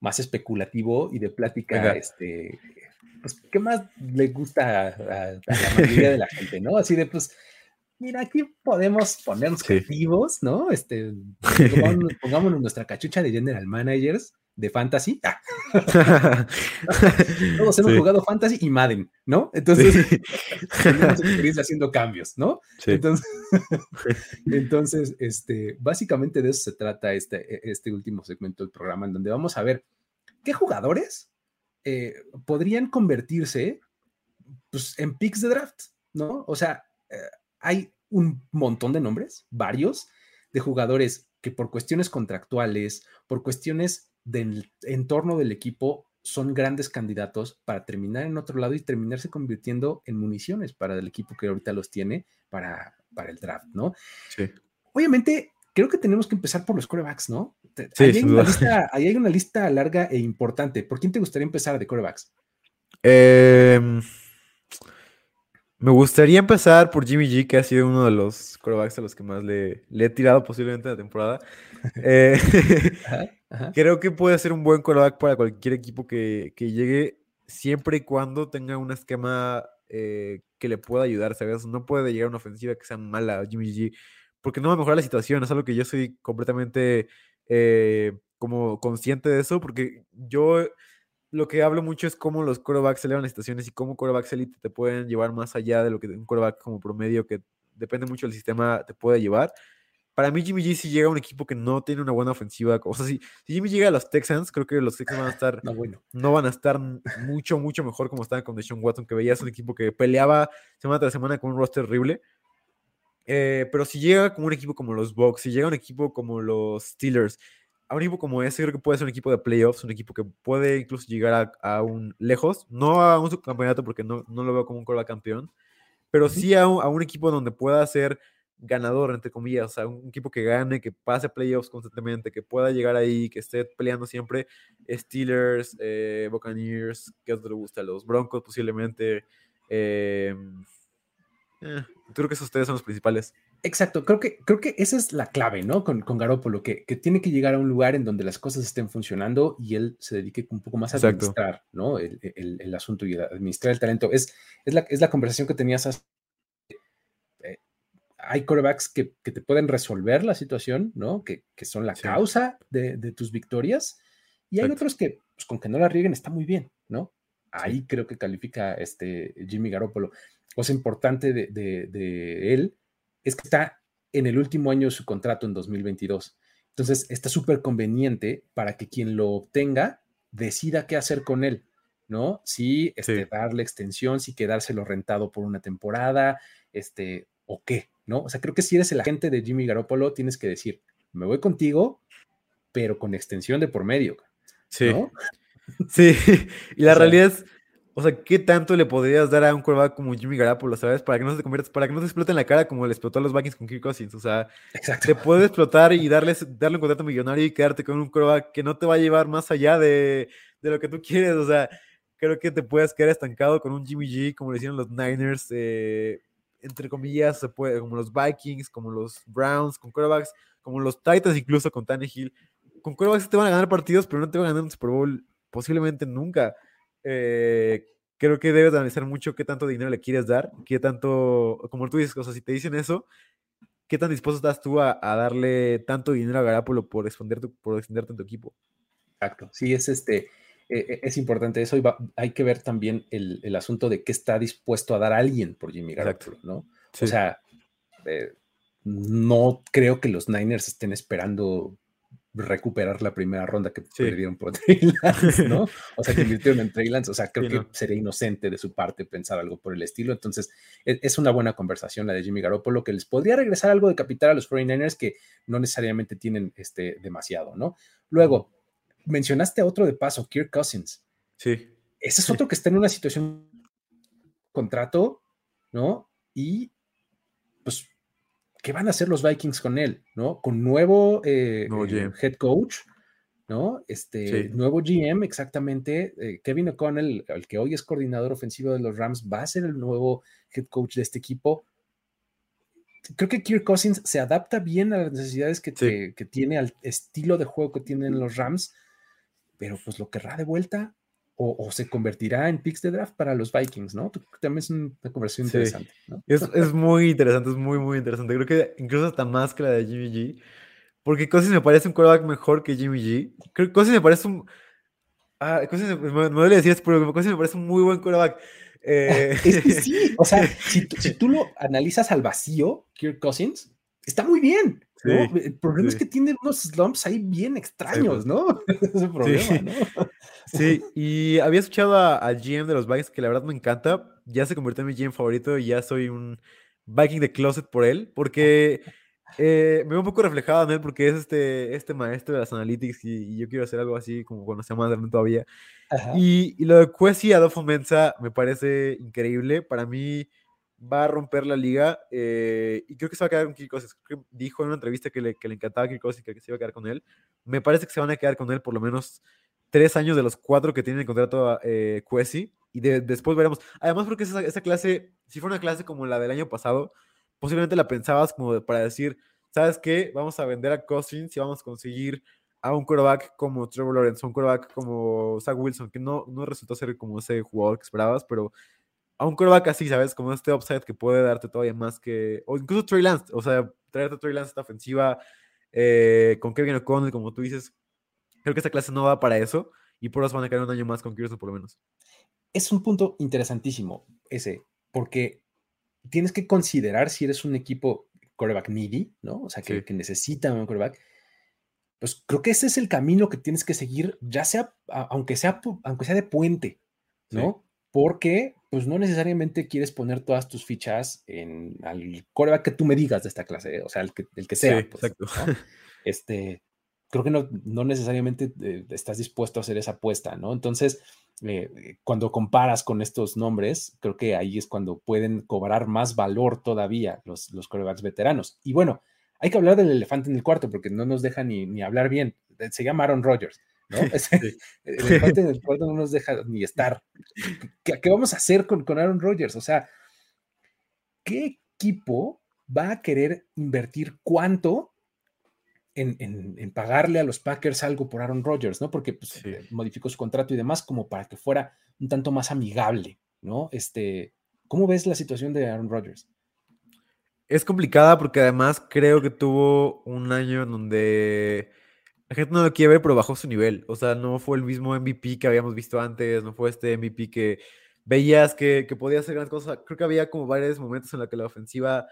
más especulativo y de plática, Venga. este, pues, ¿qué más le gusta a- a la mayoría de la gente, no? Así de, pues, mira, aquí podemos ponernos Sí. creativos, ¿no? Este, pongámonos, pongámonos nuestra cachucha de general managers de fantasy. Todos hemos Sí. jugado fantasy y Madden, ¿no? Entonces, Sí. tenemos experiencia haciendo cambios, ¿no? Entonces, entonces, este, básicamente de eso se trata este, este último segmento del programa, en donde vamos a ver qué jugadores eh, podrían convertirse pues, en picks de draft, ¿no? O sea, eh, hay un montón de nombres, varios, de jugadores que por cuestiones contractuales, por cuestiones del entorno del equipo, son grandes candidatos para terminar en otro lado y terminarse convirtiendo en municiones para el equipo que ahorita los tiene para, para el draft, ¿no? Sí. Obviamente, creo que tenemos que empezar por los corebacks, ¿no? Sí, ahí, hay una lista, ahí hay una lista larga e importante. ¿Por quién te gustaría empezar de corebacks? Em, me gustaría empezar por Jimmy G, que ha sido uno de los quarterbacks a los que más le, le he tirado posiblemente en la temporada. Eh, Ajá, ajá. creo que puede ser un buen quarterback para cualquier equipo que, que llegue, siempre y cuando tenga un esquema eh, que le pueda ayudar, ¿sabes? No puede llegar a una ofensiva que sea mala Jimmy G, porque no va a mejorar la situación, es algo que yo soy completamente eh, como consciente de eso, porque yo lo que hablo mucho es cómo los quarterbacks elevan las situaciones y cómo quarterbacks elite te pueden llevar más allá de lo que un quarterback como promedio que depende mucho del sistema te puede llevar. Para mí Jimmy G si llega a un equipo que no tiene una buena ofensiva, o sea, si, si Jimmy llega a los Texans, creo que los Texans van a estar No, bueno. no van a estar mucho, mucho mejor como estaban con Deshaun Watson, que veías un equipo que peleaba semana tras semana con un roster horrible. Eh, pero si llega como un equipo como los Bucks, si llega un equipo como los Steelers, a un equipo como ese, creo que puede ser un equipo de playoffs, un equipo que puede incluso llegar a, a un lejos, no a un subcampeonato porque no, no lo veo como un coreback campeón, pero sí a un, a un equipo donde pueda ser ganador, entre comillas, o sea, un equipo que gane, que pase playoffs constantemente, que pueda llegar ahí, que esté peleando siempre. Steelers, eh, Buccaneers, ¿qué otro le gusta? Los Broncos posiblemente. eh, eh, creo que esos tres son los principales. Exacto, creo que, creo que esa es la clave, ¿no? Con, con Garoppolo, que, que tiene que llegar a un lugar en donde las cosas estén funcionando y él se dedique un poco más a Exacto. administrar, ¿no? El, el- el asunto y administrar el talento. Es, es, la, es la conversación que tenías hace. eh, hay corebacks que, que te pueden resolver la situación, ¿no? Que, que son la Sí. causa de, de tus victorias. Y hay Exacto. otros que, pues, con que no la rieguen, está muy bien, ¿no? Ahí creo que califica este Jimmy Garoppolo. Cosa importante de, de- de él es que está en el último año de su contrato en 2022. Entonces, está súper conveniente para que quien lo obtenga decida qué hacer con él, ¿no? Si este, Sí. darle extensión, si quedárselo rentado por una temporada, este, o qué, ¿no? O sea, creo que si eres el agente de Jimmy Garoppolo, tienes que decir, me voy contigo, pero con extensión de por medio, Sí. Sí. y la O sea- realidad es, o sea, ¿qué tanto le podrías dar a un quarterback como Jimmy Garoppolo, sabes? Para que no se te conviertas, para que no te explote en la cara como le explotó a los Vikings con Kirk Cousins. O sea, Exacto. te puede explotar y darles, darle un contrato millonario y quedarte con un quarterback que no te va a llevar más allá de, de lo que tú quieres. O sea, creo que te puedes quedar estancado con un Jimmy G, como le hicieron los Niners, eh, entre comillas, se puede, como los Vikings, como los Browns, con quarterbacks, como los Titans, incluso con Tannehill. Con quarterbacks te van a ganar partidos, pero no te van a ganar un Super Bowl posiblemente nunca. Eh, creo que debes de analizar mucho qué tanto dinero le quieres dar, qué tanto, como tú dices, o sea, si te dicen eso, ¿qué tan dispuesto estás tú a, a darle tanto dinero a Garapolo por, extender tu- por extenderte en tu equipo? Exacto. Sí, es este. eh, eh, es importante eso y va- hay que ver también el, el asunto de qué está dispuesto a dar alguien por Jimmy. Garoppolo, ¿no? Sí. O sea, eh, no creo que los Niners estén esperando recuperar la primera ronda que Sí. perdieron por Trey Lance, ¿no? O sea, que invirtieron en Trey Lance. O sea, creo Sí, que no. sería inocente de su parte pensar algo por el estilo. Entonces, e- es una buena conversación la de Jimmy Garoppolo que les podría regresar algo de capital a los 49ers que no necesariamente tienen este, demasiado, ¿no? Luego, mencionaste a otro de paso, Kirk Cousins. Sí. Ese es otro que está en una situación contrato, ¿no? Y ¿qué van a hacer los Vikings con él, ¿no? Con nuevo, eh, eh, head coach, ¿no? Este Sí. nuevo GM, exactamente. eh, Kevin O'Connell, el que hoy es coordinador ofensivo de los Rams, va a ser el nuevo head coach de este equipo. Creo que Kirk Cousins se adapta bien a las necesidades que, Sí. que- que tiene, al estilo de juego que tienen los Rams, pero pues lo querrá de vuelta o, o se convertirá en picks de draft para los Vikings, ¿no? También es una conversación Sí. interesante, ¿no? Es, es muy interesante, es muy, muy interesante. Creo que incluso hasta más que la de Jimmy G, porque Cousins me parece un quarterback mejor que Jimmy G. Creo que Cousins me parece un... Ah, Cousins, me, me duele decir esto, pero Cousins me parece un muy buen quarterback. Eh, Es que sí, o sea, si, tú- si tú lo analizas al vacío, Kirk Cousins, está muy bien. ¿No? Sí, el problema es que tiene unos slumps ahí bien extraños. ¿no? Es el problema, Sí. ¿no? Sí, y había escuchado a- al GM de los Vikings que la verdad me encanta. Ya se convirtió en mi GM favorito y ya soy un Viking de closet por él, porque eh, me veo un poco reflejado en él porque es este, este maestro de las analytics y, y yo quiero hacer algo así como cuando sea más grande todavía. Y, y lo de Kwesi Adolfo Mensa me parece increíble. Para mí va a romper la liga eh, y creo que se va a quedar con Kirk dijo en una entrevista que le, que le encantaba a Kirk que se iba a quedar con él. Me parece que se van a quedar con él por lo menos tres años de los cuatro que tiene el contrato eh, Kwesi y de- después veremos. Además porque esa, clase, si fuera una clase como la del año pasado, posiblemente la pensabas como para decir, ¿sabes qué? Vamos a vender a Cousins y vamos a conseguir a un quarterback como Trevor Lawrence, un quarterback como Zach Wilson, que no, no resultó ser como ese jugador que esperabas, pero a un quarterback así, ¿sabes? Como este upside que puede darte todavía más que. O incluso Trey Lance, o sea, traerte a Trey Lance esta ofensiva eh, con Kevin O'Connell, como tú dices. Creo que esta clase no va para eso y por eso van a quedar un año más con Kirsten, por lo menos. Es un punto interesantísimo ese, porque tienes que considerar si eres un equipo quarterback needy, ¿no? O sea, que, Sí. que necesita un quarterback. Pues creo que ese es el camino que tienes que seguir, ya sea, aunque sea, aunque sea de puente, ¿no? Porque, pues no necesariamente quieres poner todas tus fichas en al quarterback que tú me digas de esta clase, ¿eh? o sea, el que, el que sea. Sí, pues, exacto. ¿no? Este, creo que no, no necesariamente eh, estás dispuesto a hacer esa apuesta, ¿no? Entonces, eh, cuando comparas con estos nombres, creo que ahí es cuando pueden cobrar más valor todavía los, los quarterbacks veteranos. Y bueno, hay que hablar del elefante en el cuarto porque no nos deja ni, ni hablar bien. Se llama Aaron Rodgers, ¿no? Sí. El el cuarto no nos deja ni estar. ¿Qué, qué vamos a hacer con, con Aaron Rodgers? O sea, ¿qué equipo va a querer invertir cuánto en, en- en pagarle a los Packers algo por Aaron Rodgers, ¿no? Porque pues, Sí. modificó su contrato y demás como para que fuera un tanto más amigable, ¿no? Este, ¿cómo ves la situación de Aaron Rodgers? Es complicada porque además creo que tuvo un año en donde la gente no lo quiere ver, pero bajó su nivel. O sea, no fue el mismo MVP que habíamos visto antes, no fue este MVP que veías que, que podía hacer grandes cosas. Creo que había como varios momentos en los que la ofensiva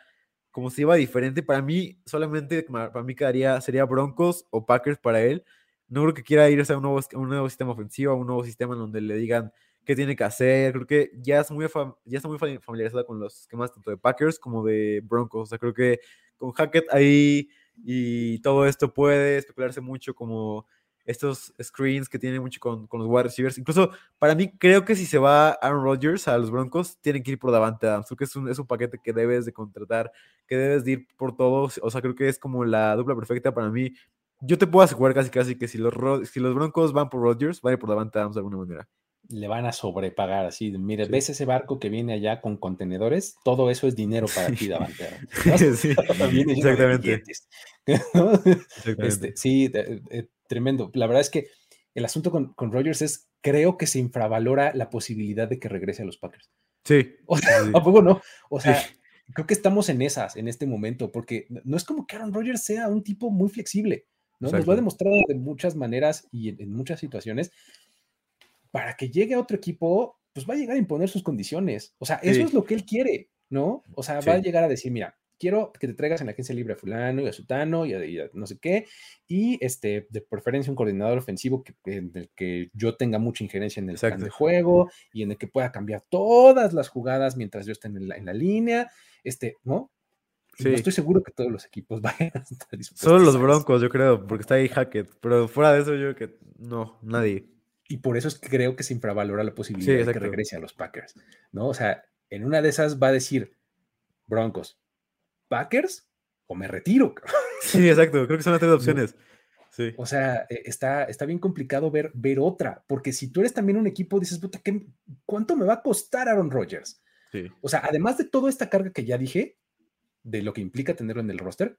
como se iba diferente. Para mí, solamente para mí quedaría, sería Broncos o Packers para él. No creo que quiera irse a un nuevo, un nuevo sistema ofensivo, a un nuevo sistema en donde le digan qué tiene que hacer. Creo que ya, muy ya está muy fami- familiarizada con los esquemas tanto de Packers como de Broncos. O sea, creo que con Hackett ahí y todo esto puede especularse mucho como estos screens que tiene mucho con, con los wide receivers. Incluso para mí creo que si se va Aaron Rodgers a los Broncos, tienen que ir por Davante Adams. Creo que es un, es un paquete que debes de contratar, que debes de ir por todos. O sea, creo que es como la dupla perfecta para mí. Yo te puedo asegurar casi casi que si los, si los Broncos van por Rodgers, van a ir por Davante Adams de alguna manera. Le van a sobrepagar así. Mire, Sí. ¿ves ese barco que viene allá con contenedores? Todo eso es dinero para ti, Davante. Sí, exactamente. ¿no? exactamente. Este, sí, de- de- tremendo. La verdad es que el asunto con, con Rodgers es, creo que se infravalora la posibilidad de que regrese a los Packers. sí, O sea, sí. ¿a poco no? O sea, Sí. creo que estamos en esas en este momento, porque no- es como que Aaron Rodgers sea un tipo muy flexible, ¿no? Nos lo ha demostrado de muchas maneras y en, en muchas situaciones. Para que llegue a otro equipo, pues va a llegar a imponer sus condiciones. O sea, eso Sí. es lo que él quiere, ¿no? O sea, va a llegar a decir, mira, quiero que te traigas en la agencia libre a fulano y a sutano y a, y a no sé qué, y este, de preferencia un coordinador ofensivo que, en el que yo tenga mucha injerencia en el plan de juego y en el que pueda cambiar todas las jugadas mientras yo esté en la, en la línea, este, ¿no? Estoy seguro que todos los equipos vayan a estar dispuestos. Solo los. Broncos, yo creo, porque está ahí Hackett. Pero fuera de eso, yo creo que no, nadie. Y por eso es que creo que se infravalora la posibilidad de que regrese a los Packers, ¿no? O sea, en una de esas va a decir Broncos, Packers o me retiro. Sí, exacto. Creo que son las tres opciones. Sí. O sea, eh, está, está bien complicado ver, ver otra, porque si tú eres también un equipo, dices, puta, ¿qué- ¿cuánto me va a costar Aaron Rodgers? Sí. O sea, además de toda esta carga que ya dije, de lo que implica tenerlo en el roster,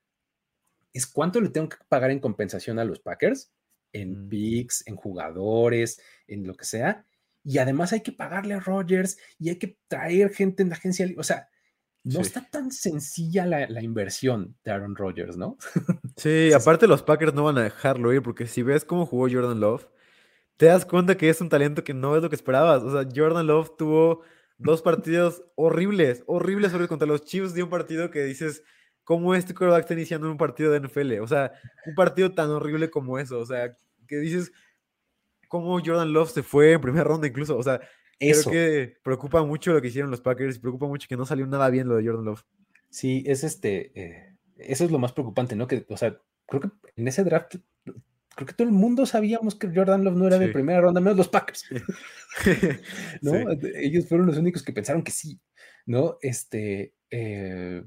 es cuánto le tengo que pagar en compensación a los Packers, en Mm. picks, en jugadores, en lo que sea. Y además hay que pagarle a Rodgers y hay que traer gente en la agencia. O sea, no Sí. está tan sencilla la, la inversión de Aaron Rodgers, ¿no? Sí, aparte los Packers no van a dejarlo ir porque si ves cómo jugó Jordan Love, te das cuenta que es un talento que no es lo que esperabas. O sea, Jordan Love tuvo dos partidos horribles, horribles, horribles contra los Chiefs de un partido que dices, ¿cómo este quarterback está iniciando un partido de NFL? O sea, un partido tan horrible como eso. O sea, que dices, ¿cómo Jordan Love se fue en primera ronda incluso? O sea, Eso. creo que preocupa mucho lo que hicieron los Packers preocupa mucho que no salió nada bien lo de Jordan Love. Sí, es este, eh, eso es lo más preocupante, ¿no? Que, o sea, creo que en ese draft, creo que todo el mundo sabíamos que Jordan Love no era de Sí. primera ronda, menos los Packers, ¿no? Sí. De- Ellos fueron los únicos que pensaron que sí, ¿no? Este, eh,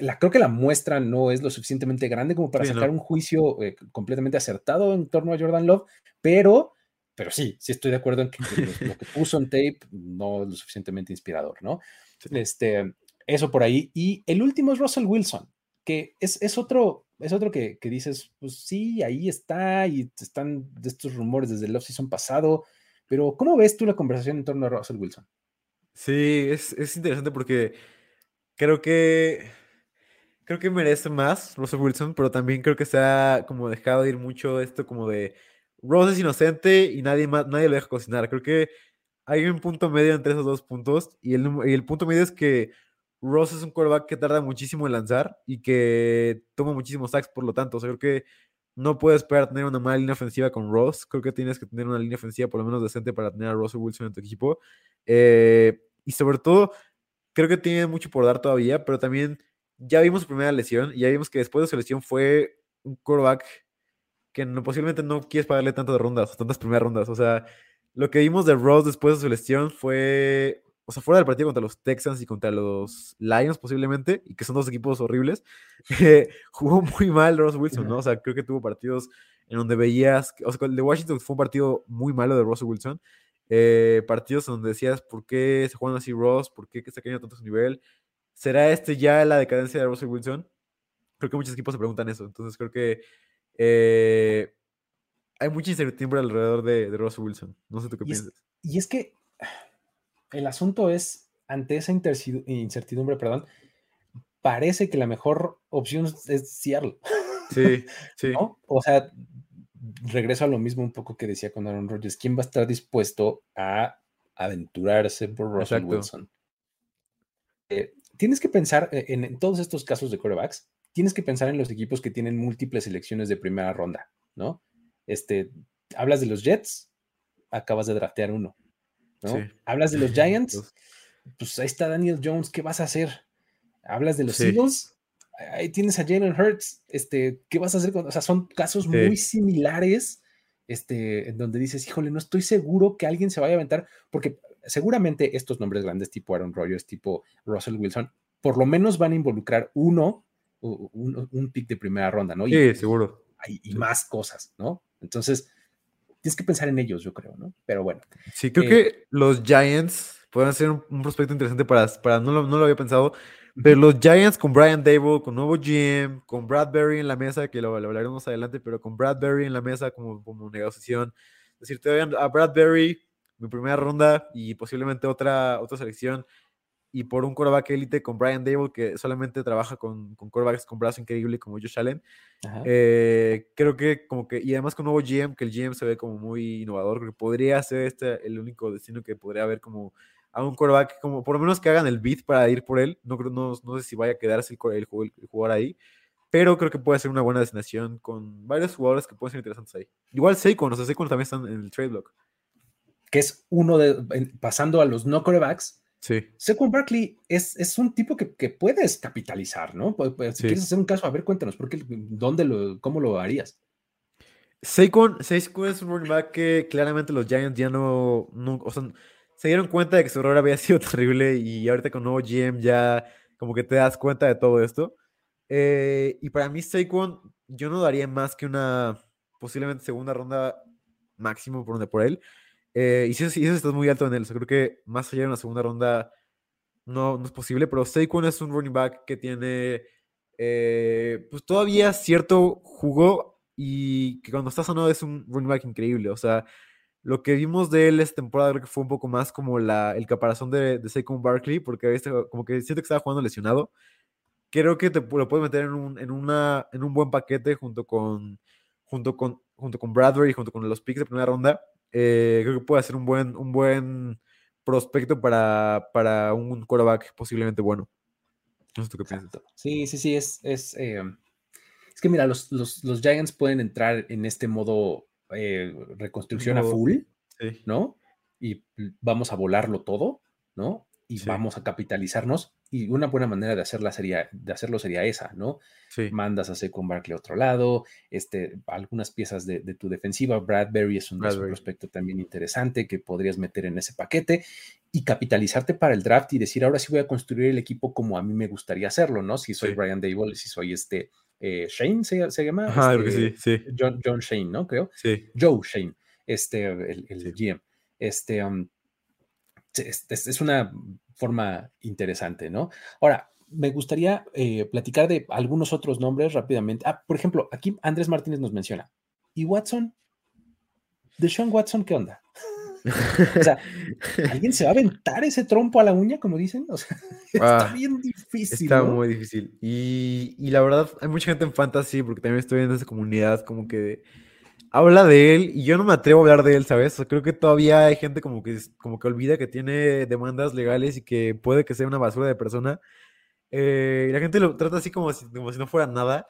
la, creo que la muestra no es lo suficientemente grande como para Sí, no. sacar un juicio eh, completamente acertado en torno a Jordan Love, pero, pero sí, sí estoy de acuerdo en que lo, lo que puso en tape no es lo suficientemente inspirador, ¿no? Sí. Este, eso por ahí. Y el último es Russell Wilson, que es, es otro, es otro que, que dices, pues sí, ahí está, y están de estos rumores desde el offseason pasado, pero ¿cómo ves tú la conversación en torno a Russell Wilson? Sí, es, es interesante porque creo que creo que merece más Russell Wilson, pero también creo que se ha como dejado ir mucho esto como de Ross es inocente y nadie más, nadie lo deja cocinar. Creo que hay un punto medio entre esos dos puntos y el, y el punto medio es que Ross es un quarterback que tarda muchísimo en lanzar y que toma muchísimos sacks, por lo tanto, o sea, creo que no puedes esperar tener una mala línea ofensiva con Ross. Creo que tienes que tener una línea ofensiva por lo menos decente para tener a Russell Wilson en tu equipo. Eh, y sobre todo, creo que tiene mucho por dar todavía, pero también ya vimos su primera lesión y ya vimos que después de su lesión fue un quarterback que no, posiblemente no quieres pagarle tantas rondas, tantas primeras rondas. O sea, lo que vimos de Ross después de su lesión fue, o sea, fuera del partido contra los Texans y contra los Lions posiblemente, y que son dos equipos horribles, eh, jugó muy mal Ross Wilson, ¿no? O sea, creo que tuvo partidos en donde veías, o sea, el de Washington fue un partido muy malo de Russell Wilson, eh, partidos donde decías, ¿por qué se juegan así Ross? ¿Por qué está cayendo tanto su nivel? ¿Será este ya la decadencia de Russell Wilson? Creo que muchos equipos se preguntan eso, entonces creo que eh, hay mucha incertidumbre alrededor de, de Russell Wilson. No sé tú qué Y es- piensas. Y es que el asunto es, ante esa incertidumbre, perdón, parece que la mejor opción es Seattle, Sí, sí. ¿no? O sea, regreso a lo mismo un poco que decía con Aaron Rodgers. ¿Quién va a estar dispuesto a aventurarse por Russell Exacto. Wilson? Eh, tienes que pensar eh, en, en todos estos casos de quarterbacks, tienes que pensar en los equipos que tienen múltiples selecciones de primera ronda, ¿no? Este, hablas de los Jets, acabas de draftear uno, ¿no? Sí. Hablas de los Giants, pues ahí está Daniel Jones, ¿qué vas a hacer? Hablas de los Sí. Eagles, ahí tienes a Jalen Hurts, este, ¿qué vas a hacer? con- O sea, son casos Sí. muy similares, este, en donde dices, híjole, no estoy seguro que alguien se vaya a aventar, porque seguramente estos nombres grandes tipo Aaron Rodgers, tipo Russell Wilson, por lo menos van a involucrar uno, un, un pick de primera ronda, ¿no? Y, Sí, seguro. y- y más cosas, ¿no? Entonces, tienes que pensar en ellos, yo creo, ¿no? Pero bueno, Sí, creo Eh, que los Giants pueden ser un, un prospecto interesante para, para no, lo, no lo había pensado, pero los Giants con Brian Dable, con nuevo GM, con Bradbury en la mesa, que lo, lo hablaremos adelante, pero con Bradbury en la mesa como, como negociación. Es decir, te doy a Bradbury mi primera ronda y posiblemente otra, otra selección. Y por un quarterback élite con Brian Dable, que solamente trabaja con, con quarterbacks con brazo increíble como Josh Allen. Eh, creo que como que, y además con nuevo GM, que el GM se ve como muy innovador, creo que podría ser este el único destino que podría haber como a un quarterback, como por lo menos que hagan el beat para ir por él. No, no, no sé si vaya a quedarse el, el, el jugador ahí, pero creo que puede ser una buena destinación con varios jugadores que pueden ser interesantes ahí. Igual Saquon, o sea, Saquon también están en el trade block. Que es uno de, pasando a los no corebacks, Sí, Saquon Barkley es, es un tipo que, que puedes capitalizar, ¿no? Si Sí. quieres hacer un caso, a ver, cuéntanos, ¿por qué, dónde lo, ¿cómo lo harías? Saquon, Saquon es un running back que claramente los Giants ya no, no, o sea, se dieron cuenta de que su error había sido terrible y ahorita con nuevo GM ya como que te das cuenta de todo esto. Eh, y para mí Saquon, yo no daría más que una posiblemente segunda ronda máximo por donde por él. Eh, y si eso, eso estás muy alto en él, o sea, creo que más allá de una segunda ronda no, no es posible, pero Saquon es un running back que tiene eh, pues todavía cierto jugo y que cuando está sano es un running back increíble. O sea, Lo que vimos de él esta temporada creo que fue un poco más como la, el caparazón de, de Saquon Barkley, porque este, como que siento que estaba jugando lesionado. Creo que te, lo puedes meter en un, en, una, en un buen paquete junto con, junto, con, junto con Bradbury, junto con los picks de primera ronda. Eh, creo que puede ser un buen, un buen prospecto para, para un quarterback posiblemente bueno. No sé tú qué piensas. Sí, sí, sí, es, es, eh, es que mira, los, los, los, Giants pueden entrar en este modo eh, reconstrucción a full, sí. ¿no? Y vamos a volarlo todo, ¿no? Y Sí. vamos a capitalizarnos. Y una buena manera de, hacerla sería, de hacerlo sería esa, ¿no? Sí. Mandas a Saquon Barkley a otro lado, este, algunas piezas de, de tu defensiva. Bradbury es un, Bradbury. prospecto también interesante que podrías meter en ese paquete y capitalizarte para el draft y decir, ahora sí voy a construir el equipo como a mí me gustaría hacerlo, ¿no? Si soy Sí. Brian Dable, si soy este eh, Shane, ¿se, se llama? Ajá, creo que Este, sí, sí, John, John Shane, ¿no? Creo. sí. Joe Shane, este, el. GM. Este, um, es, una forma interesante, ¿no? Ahora, me gustaría eh, platicar de algunos otros nombres rápidamente. Ah, por ejemplo, aquí Andrés Martínez nos menciona. ¿Y Watson? ¿De Sean Watson qué onda? O sea, ¿alguien se va a aventar ese trompo a la uña, como dicen? O sea, está Ah, bien difícil. Está ¿no? muy difícil. Y, y la verdad, hay mucha gente en fantasy, porque también estoy en esa comunidad, como que habla de él, y yo no me atrevo a hablar de él, ¿sabes? Creo que todavía hay gente como que, como que olvida que tiene demandas legales y que puede que sea una basura de persona. Eh, la gente lo trata así como si, como si no fuera nada.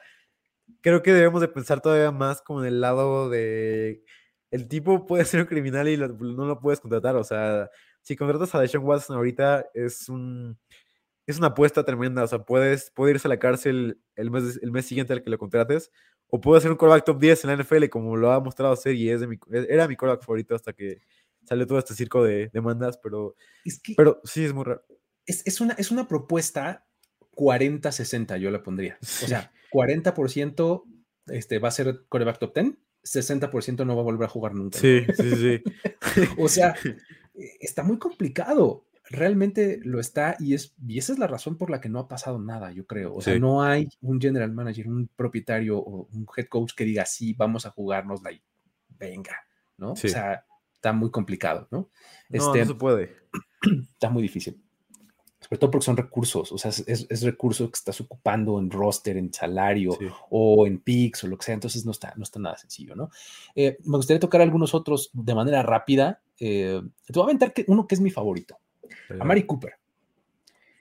Creo que debemos de pensar todavía más como en el lado de... El tipo puede ser un criminal y lo- no lo puedes contratar. O sea, si contratas a Deshaun Watson ahorita es un es una apuesta tremenda. O sea, puedes, puede irse a la cárcel el mes, el mes siguiente al que lo contrates. O puede ser un quarterback top 10 en la NFL, como lo ha mostrado ser y es de mi, era mi quarterback favorito hasta que salió todo este circo de demandas. Pero, Es que pero sí, es muy raro. es, es una, es una propuesta 40-60, yo la pondría. O sea, 40% este, va a ser coreback top 10, 60% no va a volver a jugar nunca. Sí, sí, sí. O sea, eh, está muy complicado. Realmente lo está y, es, y esa es la razón por la que no ha pasado nada, yo creo. O sea, no hay un general manager, un propietario o un head coach que diga, sí, vamos a jugárnosla y venga, ¿no? Sí. O sea, está muy complicado, ¿no? No, Este, no se puede. está muy difícil. Sobre todo porque son recursos, o sea, es, es, es recurso que estás ocupando en roster, en salario Sí. o en picks o lo que sea, entonces no está, no está nada sencillo, ¿no? Eh, me gustaría tocar algunos otros de manera rápida. Eh, te voy a aventar que, uno que es mi favorito, Amari Cooper.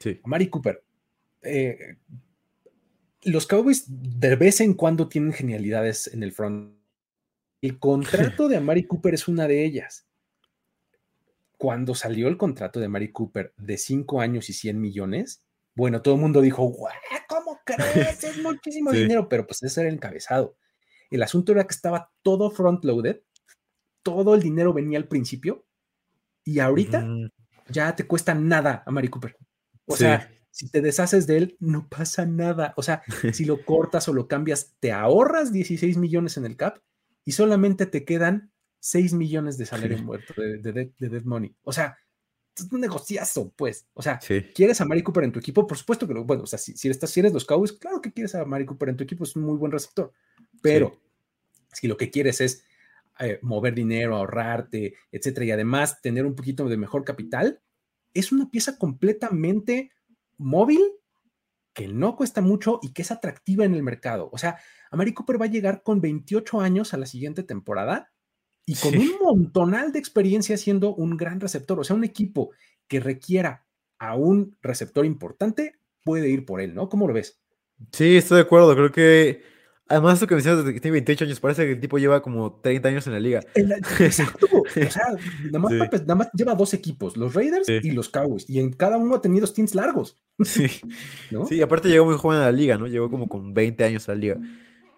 Sí. Amari Cooper. Eh, los Cowboys de vez en cuando tienen genialidades en el front. El contrato de Amari Cooper es una de ellas. Cuando salió el contrato de Amari Cooper de 5 años y 100 millones, bueno, todo el mundo dijo, "Guau, ¿cómo crees? Es muchísimo Sí. dinero, pero pues ese era el encabezado. El asunto era que estaba todo front-loaded, todo el dinero venía al principio y ahorita. Ya te cuesta nada a Mari Cooper. O Sí. sea, si te deshaces de él, no pasa nada. O sea, si lo cortas o lo cambias, te ahorras 16 millones en el cap y solamente te quedan 6 millones de salario muerto, de, de, dead- de dead money. O sea, es un negociazo, pues. O sea, Sí. ¿quieres a Mari Cooper en tu equipo? Por supuesto que lo, bueno, o sea, si, si, estás, si eres los Cowboys, claro que quieres a Mari Cooper en tu equipo, es un muy buen receptor. Pero si lo que quieres es eh, mover dinero, ahorrarte, etcétera, y además tener un poquito de mejor capital, es una pieza completamente móvil que no cuesta mucho y que es atractiva en el mercado. O sea, Amari Cooper va a llegar con 28 años a la siguiente temporada y con Sí. un montonal de experiencia siendo un gran receptor. O sea, un equipo que requiera a un receptor importante puede ir por él, ¿no? ¿Cómo lo ves? Sí, estoy de acuerdo. Creo que. Además, lo que mencionas de que tiene 28 años, parece que el tipo lleva como 30 años en la liga. Exacto. O sea, nada más, Sí. Pepe, nada más lleva dos equipos, los Raiders Sí. y los Cowboys, y en cada uno ha tenido stints largos, Sí. ¿no? Sí, aparte llegó muy joven a la liga, ¿no? Llegó como con 20 años a la liga.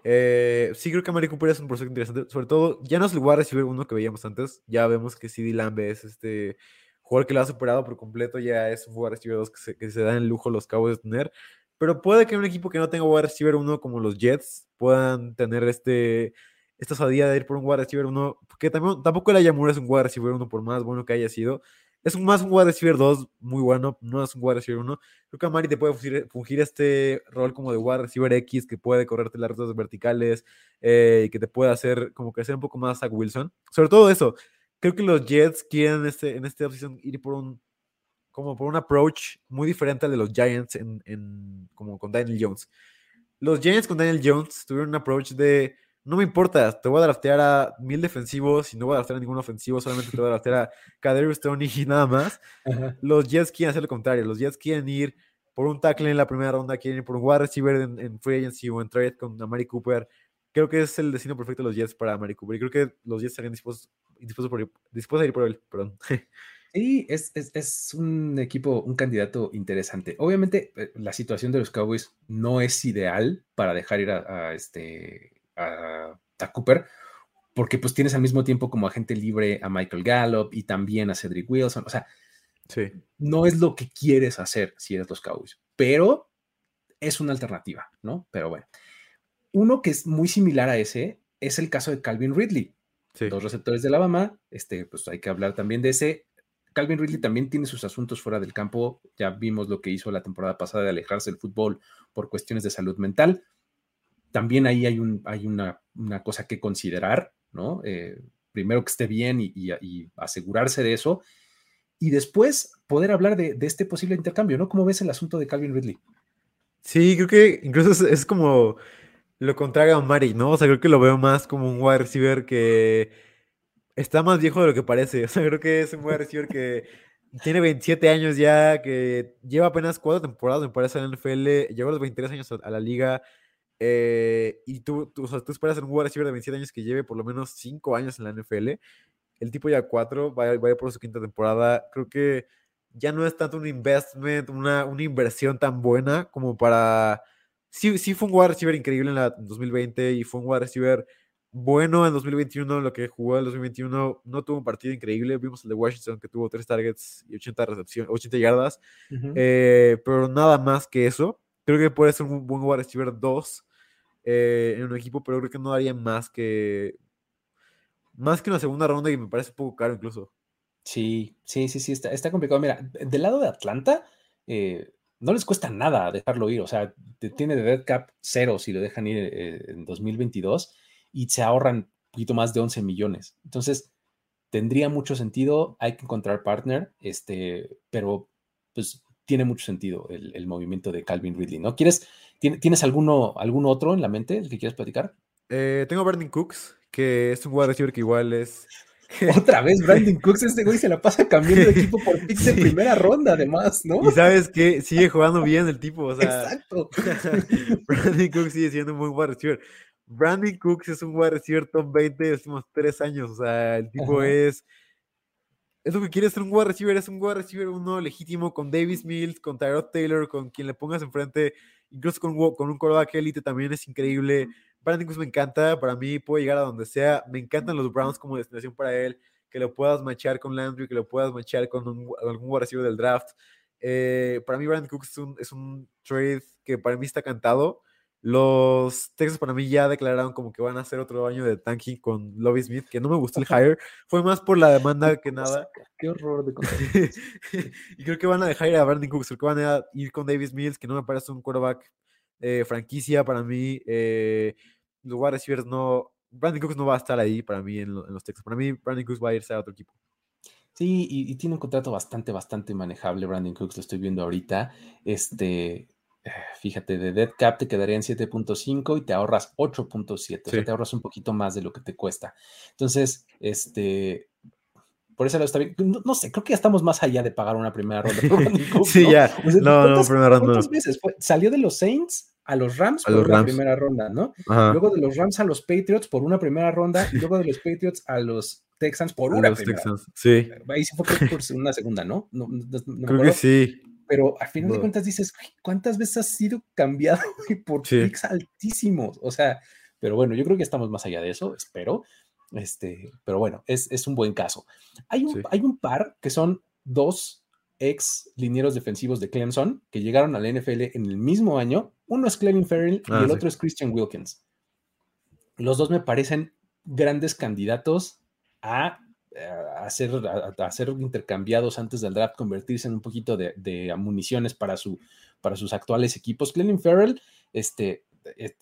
Eh, sí, creo que Amari Cooper es un prospecto interesante. Sobre todo, ya no es el wide receiver uno que veíamos antes. Ya vemos que CD Lamb es este jugador que lo ha superado por completo. Ya es un wide receiver 2 que se, que se dan el lujo los Cowboys de tener. Pero puede que un equipo que no tenga wide receiver uno como los Jets puedan tener este esta osadía de ir por un wide receiver uno. Que también, tampoco el Ayamura es un wide receiver uno por más bueno que haya sido. Es más un wide receiver 2 muy bueno, no es un wide receiver 1. Creo que Amari te puede fungir, fungir este rol como de wide receiver X que puede correrte las rutas verticales eh, y que te puede hacer como crecer un poco más a Wilson. Sobre todo eso, creo que los Jets quieren este, en esta opción ir por un como por un approach muy diferente al de los Giants en, en, como con Daniel Jones. Los Giants con Daniel Jones tuvieron un approach de no me importa, te voy a draftear a mil defensivos y no voy a draftear a ningún ofensivo, solamente te voy a draftear a Kadarius Stoney y nada más. Los Jets quieren hacer lo contrario, los Jets quieren ir por un tackle en la primera ronda, quieren ir por un wide receiver en, en free agency o en trade con Amari Cooper. Creo que es el destino perfecto de los Jets para Amari Cooper y creo que los Jets estarían dispuestos, dispuestos, por, dispuestos a ir por él. Perdón. Sí, es, es, es, un equipo, un candidato interesante. Obviamente, eh, la situación de los Cowboys no es ideal para dejar ir a, a este, a, a, Cooper, porque pues tienes al mismo tiempo como agente libre a Michael Gallup y también a Cedric Wilson. O sea, sí. no es lo que quieres hacer si eres los Cowboys, pero es una alternativa, ¿no? Pero bueno, uno que es muy similar a ese es el caso de Calvin Ridley. Sí. Dos receptores de Alabama, este, pues hay que hablar también de ese. Calvin Ridley también tiene sus asuntos fuera del campo. Ya vimos lo que hizo la temporada pasada de alejarse del fútbol por cuestiones de salud mental. También ahí hay, un, hay una, cosa que considerar, ¿no? Eh, primero que esté bien y, asegurarse de eso. Y después poder hablar de, este posible intercambio, ¿no? ¿Cómo ves el asunto de Calvin Ridley? Sí, creo que incluso es, es como lo contrario a Mari, ¿no? O sea, creo que lo veo más como un wide receiver que está más viejo de lo que parece. O sea, creo que es un wide receiver que tiene 27 años ya, que lleva apenas cuatro temporadas, me parece, en la NFL, llegó a los 23 años a la liga. Eh, y tú, o sea, tú esperas en un wide receiver de 27 años que lleve por lo menos 5 años en la NFL. El tipo ya 4, va, va a ir por su quinta temporada. Creo que ya no es tanto un investment, una, una inversión tan buena como para... Sí, sí fue un wide receiver increíble en la 2020 y fue un wide receiver bueno en 2021, lo que jugó en 2021 no tuvo un partido increíble. Vimos el de Washington que tuvo 3 targets y 80 recepciones, 80 yardas, uh -huh. eh, pero nada más que eso. Creo que puede ser un buen wide receiver 2 eh, en un equipo, pero creo que no daría más que más que una segunda ronda y me parece un poco caro incluso. Sí, sí, sí, sí, está, está complicado. Mira, del lado de Atlanta, eh, no les cuesta nada dejarlo ir. O sea, tiene de dead cap cero si lo dejan ir en 2022 y se ahorran un poquito más de 11 millones. Entonces, tendría mucho sentido. Hay que encontrar partner, este, pero pues tiene mucho sentido el, el movimiento de Calvin Ridley, ¿no? ¿Quieres, ¿Tienes alguno, algún otro en la mente el que quieras platicar? Eh, tengo Brandon Cooks, que es un wide receiver que igual es. Otra vez, Brandon Cooks, este güey se la pasa cambiando de equipo por picks sí. de primera ronda, además, ¿no? Y sabes que sigue jugando bien el tipo, o sea. Exacto. Brandon Cooks sigue siendo un buen wide receiver. Brandon Cooks es un wide receiver top 20 de los últimos tres años, o sea, el tipo Ajá. es. Es lo que quiere ser un wide receiver, es un wide receiver uno legítimo con Davis Mills, con Tyrod Taylor, con quien le pongas enfrente, incluso con, con un quarterback élite también es increíble. Brandon Cooks me encanta, para mí puede llegar a donde sea. Me encantan los Browns como destinación para él, que lo puedas machar con Landry, que lo puedas machar con un, algún wide receiver del draft. Eh, para mí Brandon Cooks es un, es un, trade que para mí está cantado. Los Texas para mí ya declararon como que van a hacer otro año de tanking con Lobby Smith, que no me gustó el hire. Fue más por la demanda que nada. Qué horror de Y creo que van a dejar ir a Brandon Cooks, creo que van a ir con Davis Mills, que no me parece un quarterback eh, franquicia para mí. Eh, los wide receivers no. Brandon Cooks no va a estar ahí para mí en, lo, en los Texas. Para mí, Brandon Cooks va a irse a otro equipo. Sí, y, y, tiene un contrato bastante, bastante manejable. Brandon Cooks, lo estoy viendo ahorita. Este, fíjate, de dead cap te quedaría en 7.5 y te ahorras 8.7. Sí. O sea, te ahorras un poquito más de lo que te cuesta. Entonces, este. Por eso lo está bien. No, no, sé, creo que ya estamos más allá de pagar una primera ronda. Cooks, sí, ¿no? ya. O sea, no, no, primera ronda. ¿Cuántas veces fue? Salió de los Saints a los Rams a por los una Rams. primera ronda, ¿no? Ajá. Luego de los Rams a los Patriots por una primera ronda y luego de los Patriots a los Texans por una los primera. Texans, sí. Ahí sí fue por una segunda, ¿no? no, no, no Creo que sí. Pero al final de cuentas dices, ¿cuántas veces has sido cambiado por sí. altísimos? O sea, pero bueno, yo creo que estamos más allá de eso, espero. Este, pero bueno, es, es un buen caso. Hay un, sí. hay un par que son dos ex linieros defensivos de Clemson que llegaron a la NFL en el mismo año. Uno es Clelin Ferrell ah, y el sí. otro es Christian Wilkins. Los dos me parecen grandes candidatos a, a, ser, a, a, ser, intercambiados antes del draft, convertirse en un poquito de, de municiones para, su, para sus actuales equipos. Clelin Ferrell, este, eh,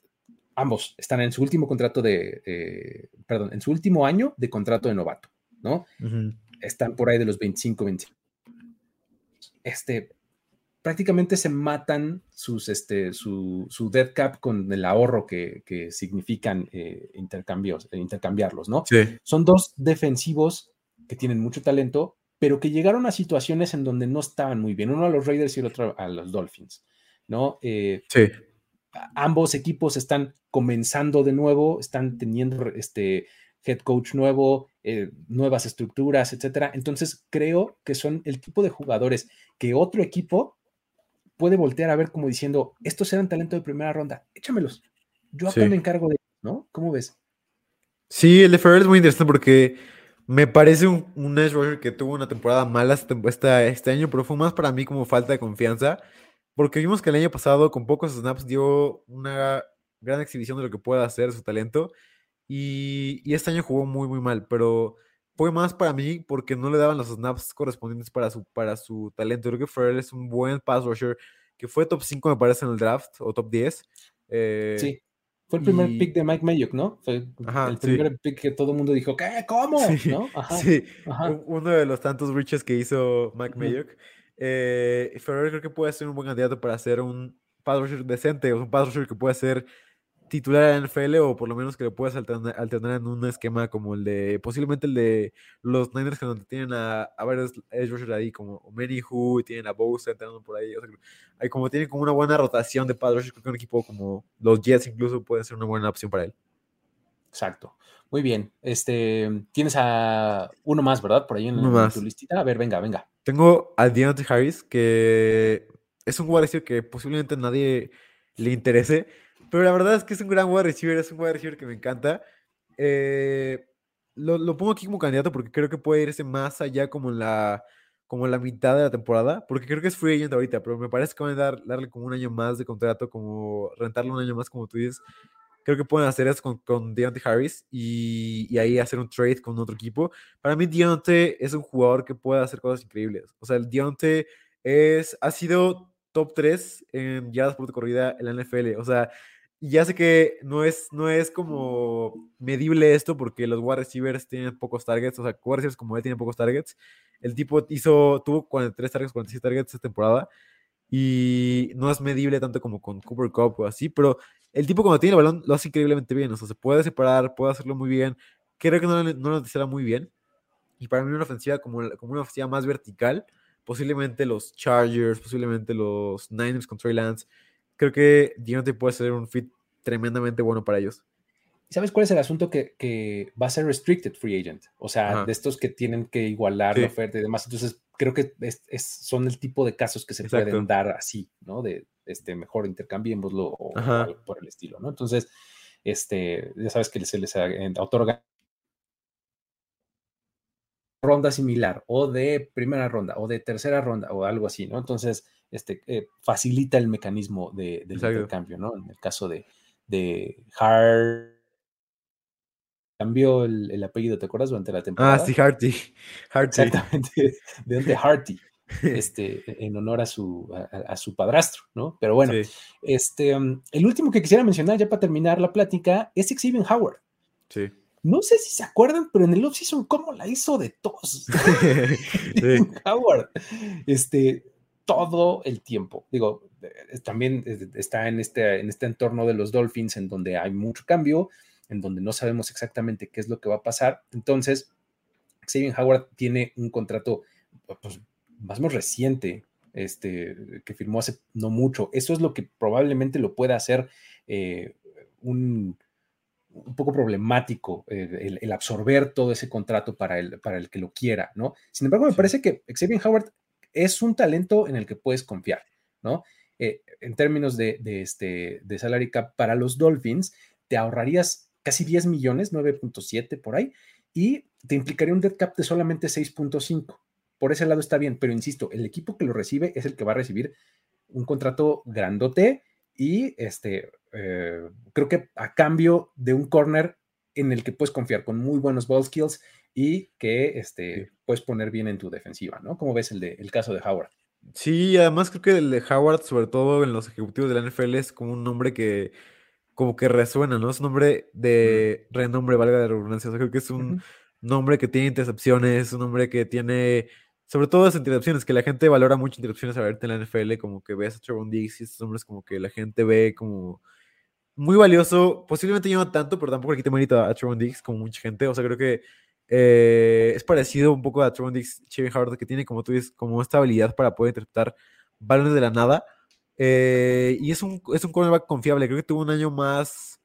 ambos están en su último contrato de, eh, perdón, en su último año de contrato de novato. ¿no? Están por ahí de los 25, 25. Este, prácticamente se matan sus, este, su, su dead cap con el ahorro que, que significan eh, intercambios, eh, intercambiarlos, ¿no? Sí, Son dos defensivos que tienen mucho talento, pero que llegaron a situaciones en donde no estaban muy bien. Uno a los Raiders y el otro a los Dolphins, ¿no? Eh, sí. ambos equipos están comenzando de nuevo, están teniendo este head coach nuevo, eh, nuevas estructuras, etcétera. Entonces creo que son el tipo de jugadores que otro equipo puede voltear a ver como diciendo, estos eran talento de primera ronda, échamelos. Yo acá Sí. me encargo de, ¿no? ¿Cómo ves? Sí, el de Ferrer es muy interesante porque me parece un, un edge rusher que tuvo una temporada mala esta, esta- este año, pero fue más para mí como falta de confianza, porque vimos que el año pasado con pocos snaps dio una gran exhibición de lo que puede hacer su talento y, y este año jugó muy muy mal, pero fue más para mí porque no le daban los snaps correspondientes para su, para su talento. Creo que Ferrer es un buen pass rusher que fue top 5 me parece en el draft o top 10. eh, Sí. Fue el primer y- pick de Mike Mayock, ¿no? Fue Ajá, el sí. primer pick que todo el mundo dijo, ¿qué? ¿Cómo? Sí, ¿No? Ajá, sí, ajá. uno de los tantos riches que hizo Mike. Mayock. Eh, Ferrer creo que puede ser un buen candidato para ser un pass rusher decente, o un pass rusher que puede ser titular en NFL o por lo menos que lo puedas alternar, alternar en un esquema como el de, posiblemente el de los Niners, que donde tienen a, a varios edge ahí, como Menihu, tienen a Bosa entrando por ahí. o sea, hay como tienen como una buena rotación de rushers, creo que un equipo como los Jets incluso puede ser una buena opción para él. Exacto. Muy bien. Este, tienes a uno más, ¿verdad? Por ahí en, en tu listita. A ver, venga, venga. Tengo a Deontay Harris, que es un receiver que posiblemente nadie le interese, pero la verdad es que es un gran wide receiver, es un wide receiver que me encanta. Eh, lo, lo pongo aquí como candidato porque creo que puede irse más allá como en la, como en la mitad de la temporada, porque creo que es free agent ahorita, pero me parece que van a dar, darle como un año más de contrato, como rentarle un año más, como tú dices. Creo que pueden hacer eso con, con Deontay Harris y, y ahí hacer un trade con otro equipo. Para mí, Deontay es un jugador que puede hacer cosas increíbles. O sea, el Deontay es, ha sido top 3 en yardas por corrida en la NFL. O sea, y ya sé que no es, no es como medible esto porque los wide receivers tienen pocos targets. O sea, wide receivers como él tienen pocos targets. El tipo hizo, tuvo 43 targets, 46 targets esta temporada. Y no es medible tanto como con Cooper Cup o así, pero el tipo cuando tiene el balón lo hace increíblemente bien. O sea, se puede separar, puede hacerlo muy bien. Creo que no, lo- no lo necesita muy bien. Y para mí una ofensiva como, como una ofensiva más vertical, posiblemente los Chargers, posiblemente los Niners con Trey Lance. Creo que Deontay puede ser un fit tremendamente bueno para ellos. ¿Y ¿Sabes cuál es el asunto que, que va a ser restricted free agent? O sea, Ajá. de estos que tienen que igualar la oferta y demás. Entonces, creo que es- es- son el tipo de casos que se Exacto. pueden dar así, ¿no? De este, mejor intercambiémoslo o, Ajá. algo por el estilo, ¿no? Entonces, este, ya sabes que se les otorga ronda similar o de primera ronda o de tercera ronda o algo así, ¿no? Entonces, este, eh, facilita el mecanismo de, del Exacto. intercambio, ¿no? En el caso de, de Hart, cambió el, el apellido, ¿te acuerdas? Durante la temporada. Ah, sí, Harty. Harty. Exactamente, de Dante Harty, este, en honor a su, a, a su padrastro, ¿no? Pero bueno, Sí, este, um, el último que quisiera mencionar ya para terminar la plática es Xavier Howard. sí. No sé si se acuerdan, pero en el offseason, ¿cómo la hizo de tos? Sí. Howard, este, todo el tiempo. Digo, también está en este, en este entorno de los Dolphins, en donde hay mucho cambio, en donde no sabemos exactamente qué es lo que va a pasar. Entonces, Xavier Howard tiene un contrato pues, más más reciente, este, que firmó hace no mucho. Eso es lo que probablemente lo pueda hacer eh, un, un poco problemático eh, el, el, absorber todo ese contrato para el, para el que lo quiera, ¿no? Sin embargo, me parece que Xavier Howard es un talento en el que puedes confiar, ¿no? Eh, en términos de, este, de salary cap para los Dolphins, te ahorrarías casi 10 millones, 9.7 por ahí, y te implicaría un dead cap de solamente 6.5. Por ese lado está bien, pero insisto, el equipo que lo recibe es el que va a recibir un contrato grandote y este, eh, creo que a cambio de un corner en el que puedes confiar con muy buenos ball skills y que este, puedes poner bien en tu defensiva, ¿no? ¿Cómo ves el, de, el caso de Howard? Sí, además creo que el de Howard, sobre todo en los ejecutivos de la NFL, es como un nombre que como que resuena, ¿no? Es un nombre de renombre, valga la redundancia. O sea, creo que es un hombre que tiene intercepciones, un hombre que tiene, sobre todo las intercepciones, que la gente valora mucho intercepciones a verte en la NFL, como que ves a Trevon Diggs y estos hombres como que la gente ve como muy valioso, posiblemente yo no tanto, pero tampoco le quite mérito a Trevon Diggs como mucha gente, o sea, creo que eh, es parecido un poco a Trevon Diggs, Chevy Howard, que tiene, como tú dices, como esta habilidad para poder interpretar balones de la nada, eh, y es un, es un cornerback confiable, creo que tuvo un año más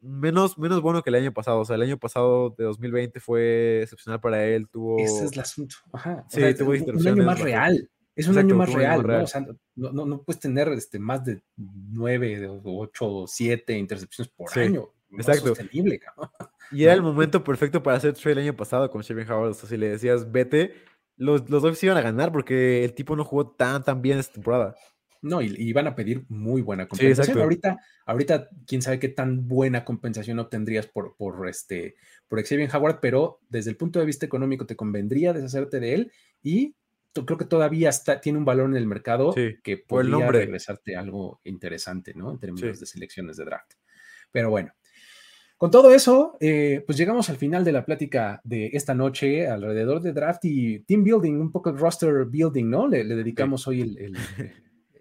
menos, menos bueno que el año pasado. O sea, el año pasado de 2020 fue excepcional para él. Tuvo. Ese es el asunto. Ajá. O Sí, sea, tuvo un- un año más real. Es un Exacto, año más real, ¿no? O sea, no, no, no puedes tener este, más de nueve, o ocho, o siete intercepciones por Sí, año. No exacto. sostenible, cabrón. Y era el momento perfecto para hacer trade el año pasado con Chevy Howard. O sea, si le decías vete, los, los dos iban a ganar porque el tipo no jugó tan, tan bien esta temporada. No, y, y van a pedir muy buena compensación. ahorita, ahorita, quién sabe qué tan buena compensación obtendrías por, por este por Xavier Howard, pero desde el punto de vista económico te convendría deshacerte de él y creo que todavía está, tiene un valor en el mercado Sí, que el podría nombre. regresarte algo interesante, ¿no? En términos Sí. de selecciones de draft. Pero bueno. Con todo eso, eh, pues llegamos al final de la plática de esta noche alrededor de draft y team building, un poco de roster building, ¿no? Le, le dedicamos hoy el, el-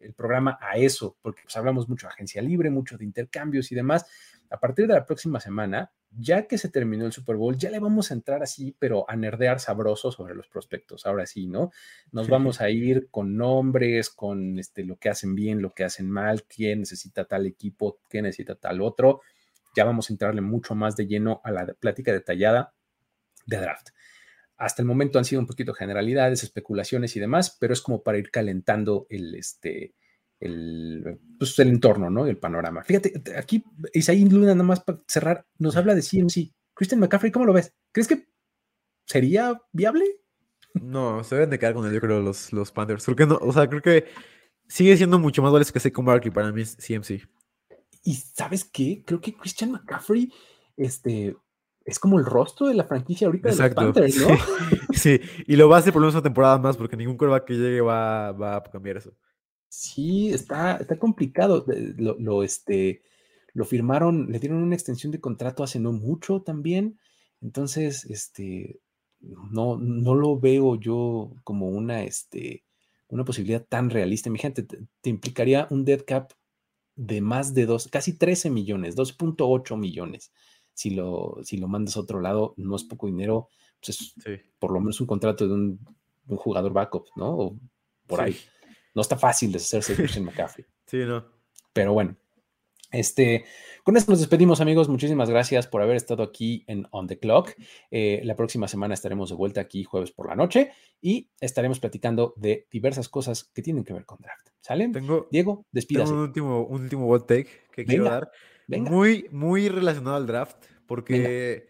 el programa a eso, porque pues, hablamos mucho de agencia libre, mucho de intercambios y demás. A partir de la próxima semana, ya que se terminó el Super Bowl, ya le vamos a entrar así, pero a nerdear sabroso sobre los prospectos. Ahora sí, ¿no? Nos vamos a ir con nombres, con este, lo que hacen bien, lo que hacen mal, quién necesita tal equipo, quién necesita tal otro. Ya vamos a entrarle mucho más de lleno a la plática detallada de draft. Hasta el momento han sido un poquito generalidades, especulaciones y demás, pero es como para ir calentando el, este, el, pues, el entorno, ¿no? El panorama. Fíjate, aquí Isaí Luna, nada más para cerrar, nos habla de CMC. Christian McCaffrey, ¿cómo lo ves? ¿Crees que sería viable? No, se deben de quedar con él, yo creo, los, los Panthers. Creo que no, o sea, creo que sigue siendo mucho más valioso que Saquon Barkley para mí, CMC. Y ¿sabes qué? Creo que Christian McCaffrey, este, es como el rostro de la franquicia ahorita Exacto. de los Panthers, ¿no? Sí, y lo va a hacer por lo menos una temporada más porque ningún quarterback que llegue va, va a cambiar eso. Sí, está, está complicado. Lo, este, lo firmaron, le dieron una extensión de contrato hace no mucho también. Entonces, este, no, no lo veo yo como una, este, una posibilidad tan realista. Mi gente, te, te implicaría un dead cap de más de dos, casi 13 millones, 2.8 millones. Si lo, si lo mandas a otro lado, no es poco dinero, pues es Sí. por lo menos un contrato de un, de un jugador backup, ¿no? O por Sí. ahí. No está fácil deshacerse de Christian McCaffrey. Sí, no. Pero bueno, este, con esto nos despedimos, amigos. Muchísimas gracias por haber estado aquí en On the Clock. Eh, la próxima semana estaremos de vuelta aquí jueves por la noche y estaremos platicando de diversas cosas que tienen que ver con draft. ¿Sale? Tengo, Diego, tengo despídase. un último, un último hot take que quiero dar. Venga. Muy, muy relacionado al draft, porque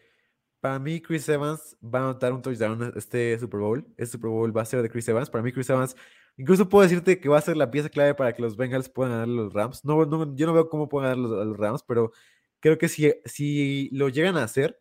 para mí Chris Evans va a anotar un touchdown este Super Bowl. Este Super Bowl va a ser de Chris Evans. Para mí Chris Evans, incluso puedo decirte que va a ser la pieza clave para que los Bengals puedan ganar a los Rams. No, no- yo no veo cómo pueden ganar los- a los Rams, pero creo que si, si lo llegan a hacer,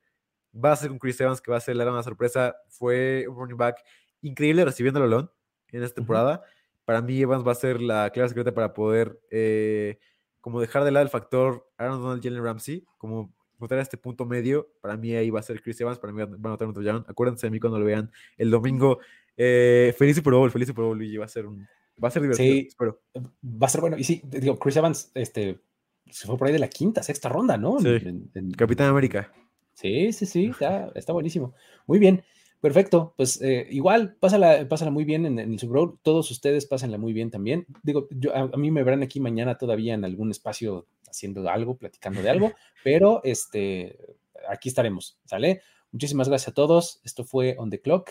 va a ser un Chris Evans que va a ser la gran sorpresa. Fue un running back increíble recibiendo el balón en esta temporada. Para mí Evans va a ser la clave secreta para poder eh, como dejar de lado el factor Aaron Donald, Jalen Ramsey, como encontrar este punto medio. Para mí ahí va a ser Chris Evans, para mí va a anotar un touchdown. Acuérdense de mí cuando lo vean el domingo. Eh, feliz Super Bowl, feliz Super Bowl, Luigi. Va a ser un, va a ser divertido, Sí. espero. Va a ser bueno. Y sí, digo, Chris Evans, este, se fue por ahí de la quinta, sexta ronda, ¿no? Sí. En- en- Capitán América. Sí, sí, sí, está, está buenísimo. Muy bien, perfecto. Pues eh, igual, pásala, pásala muy bien en, en el Super Bowl. Todos ustedes pásenla muy bien también. Digo, yo, a, a mí me verán aquí mañana todavía en algún espacio haciendo algo, platicando de algo, pero este, aquí estaremos, ¿sale? Muchísimas gracias a todos. Esto fue On the Clock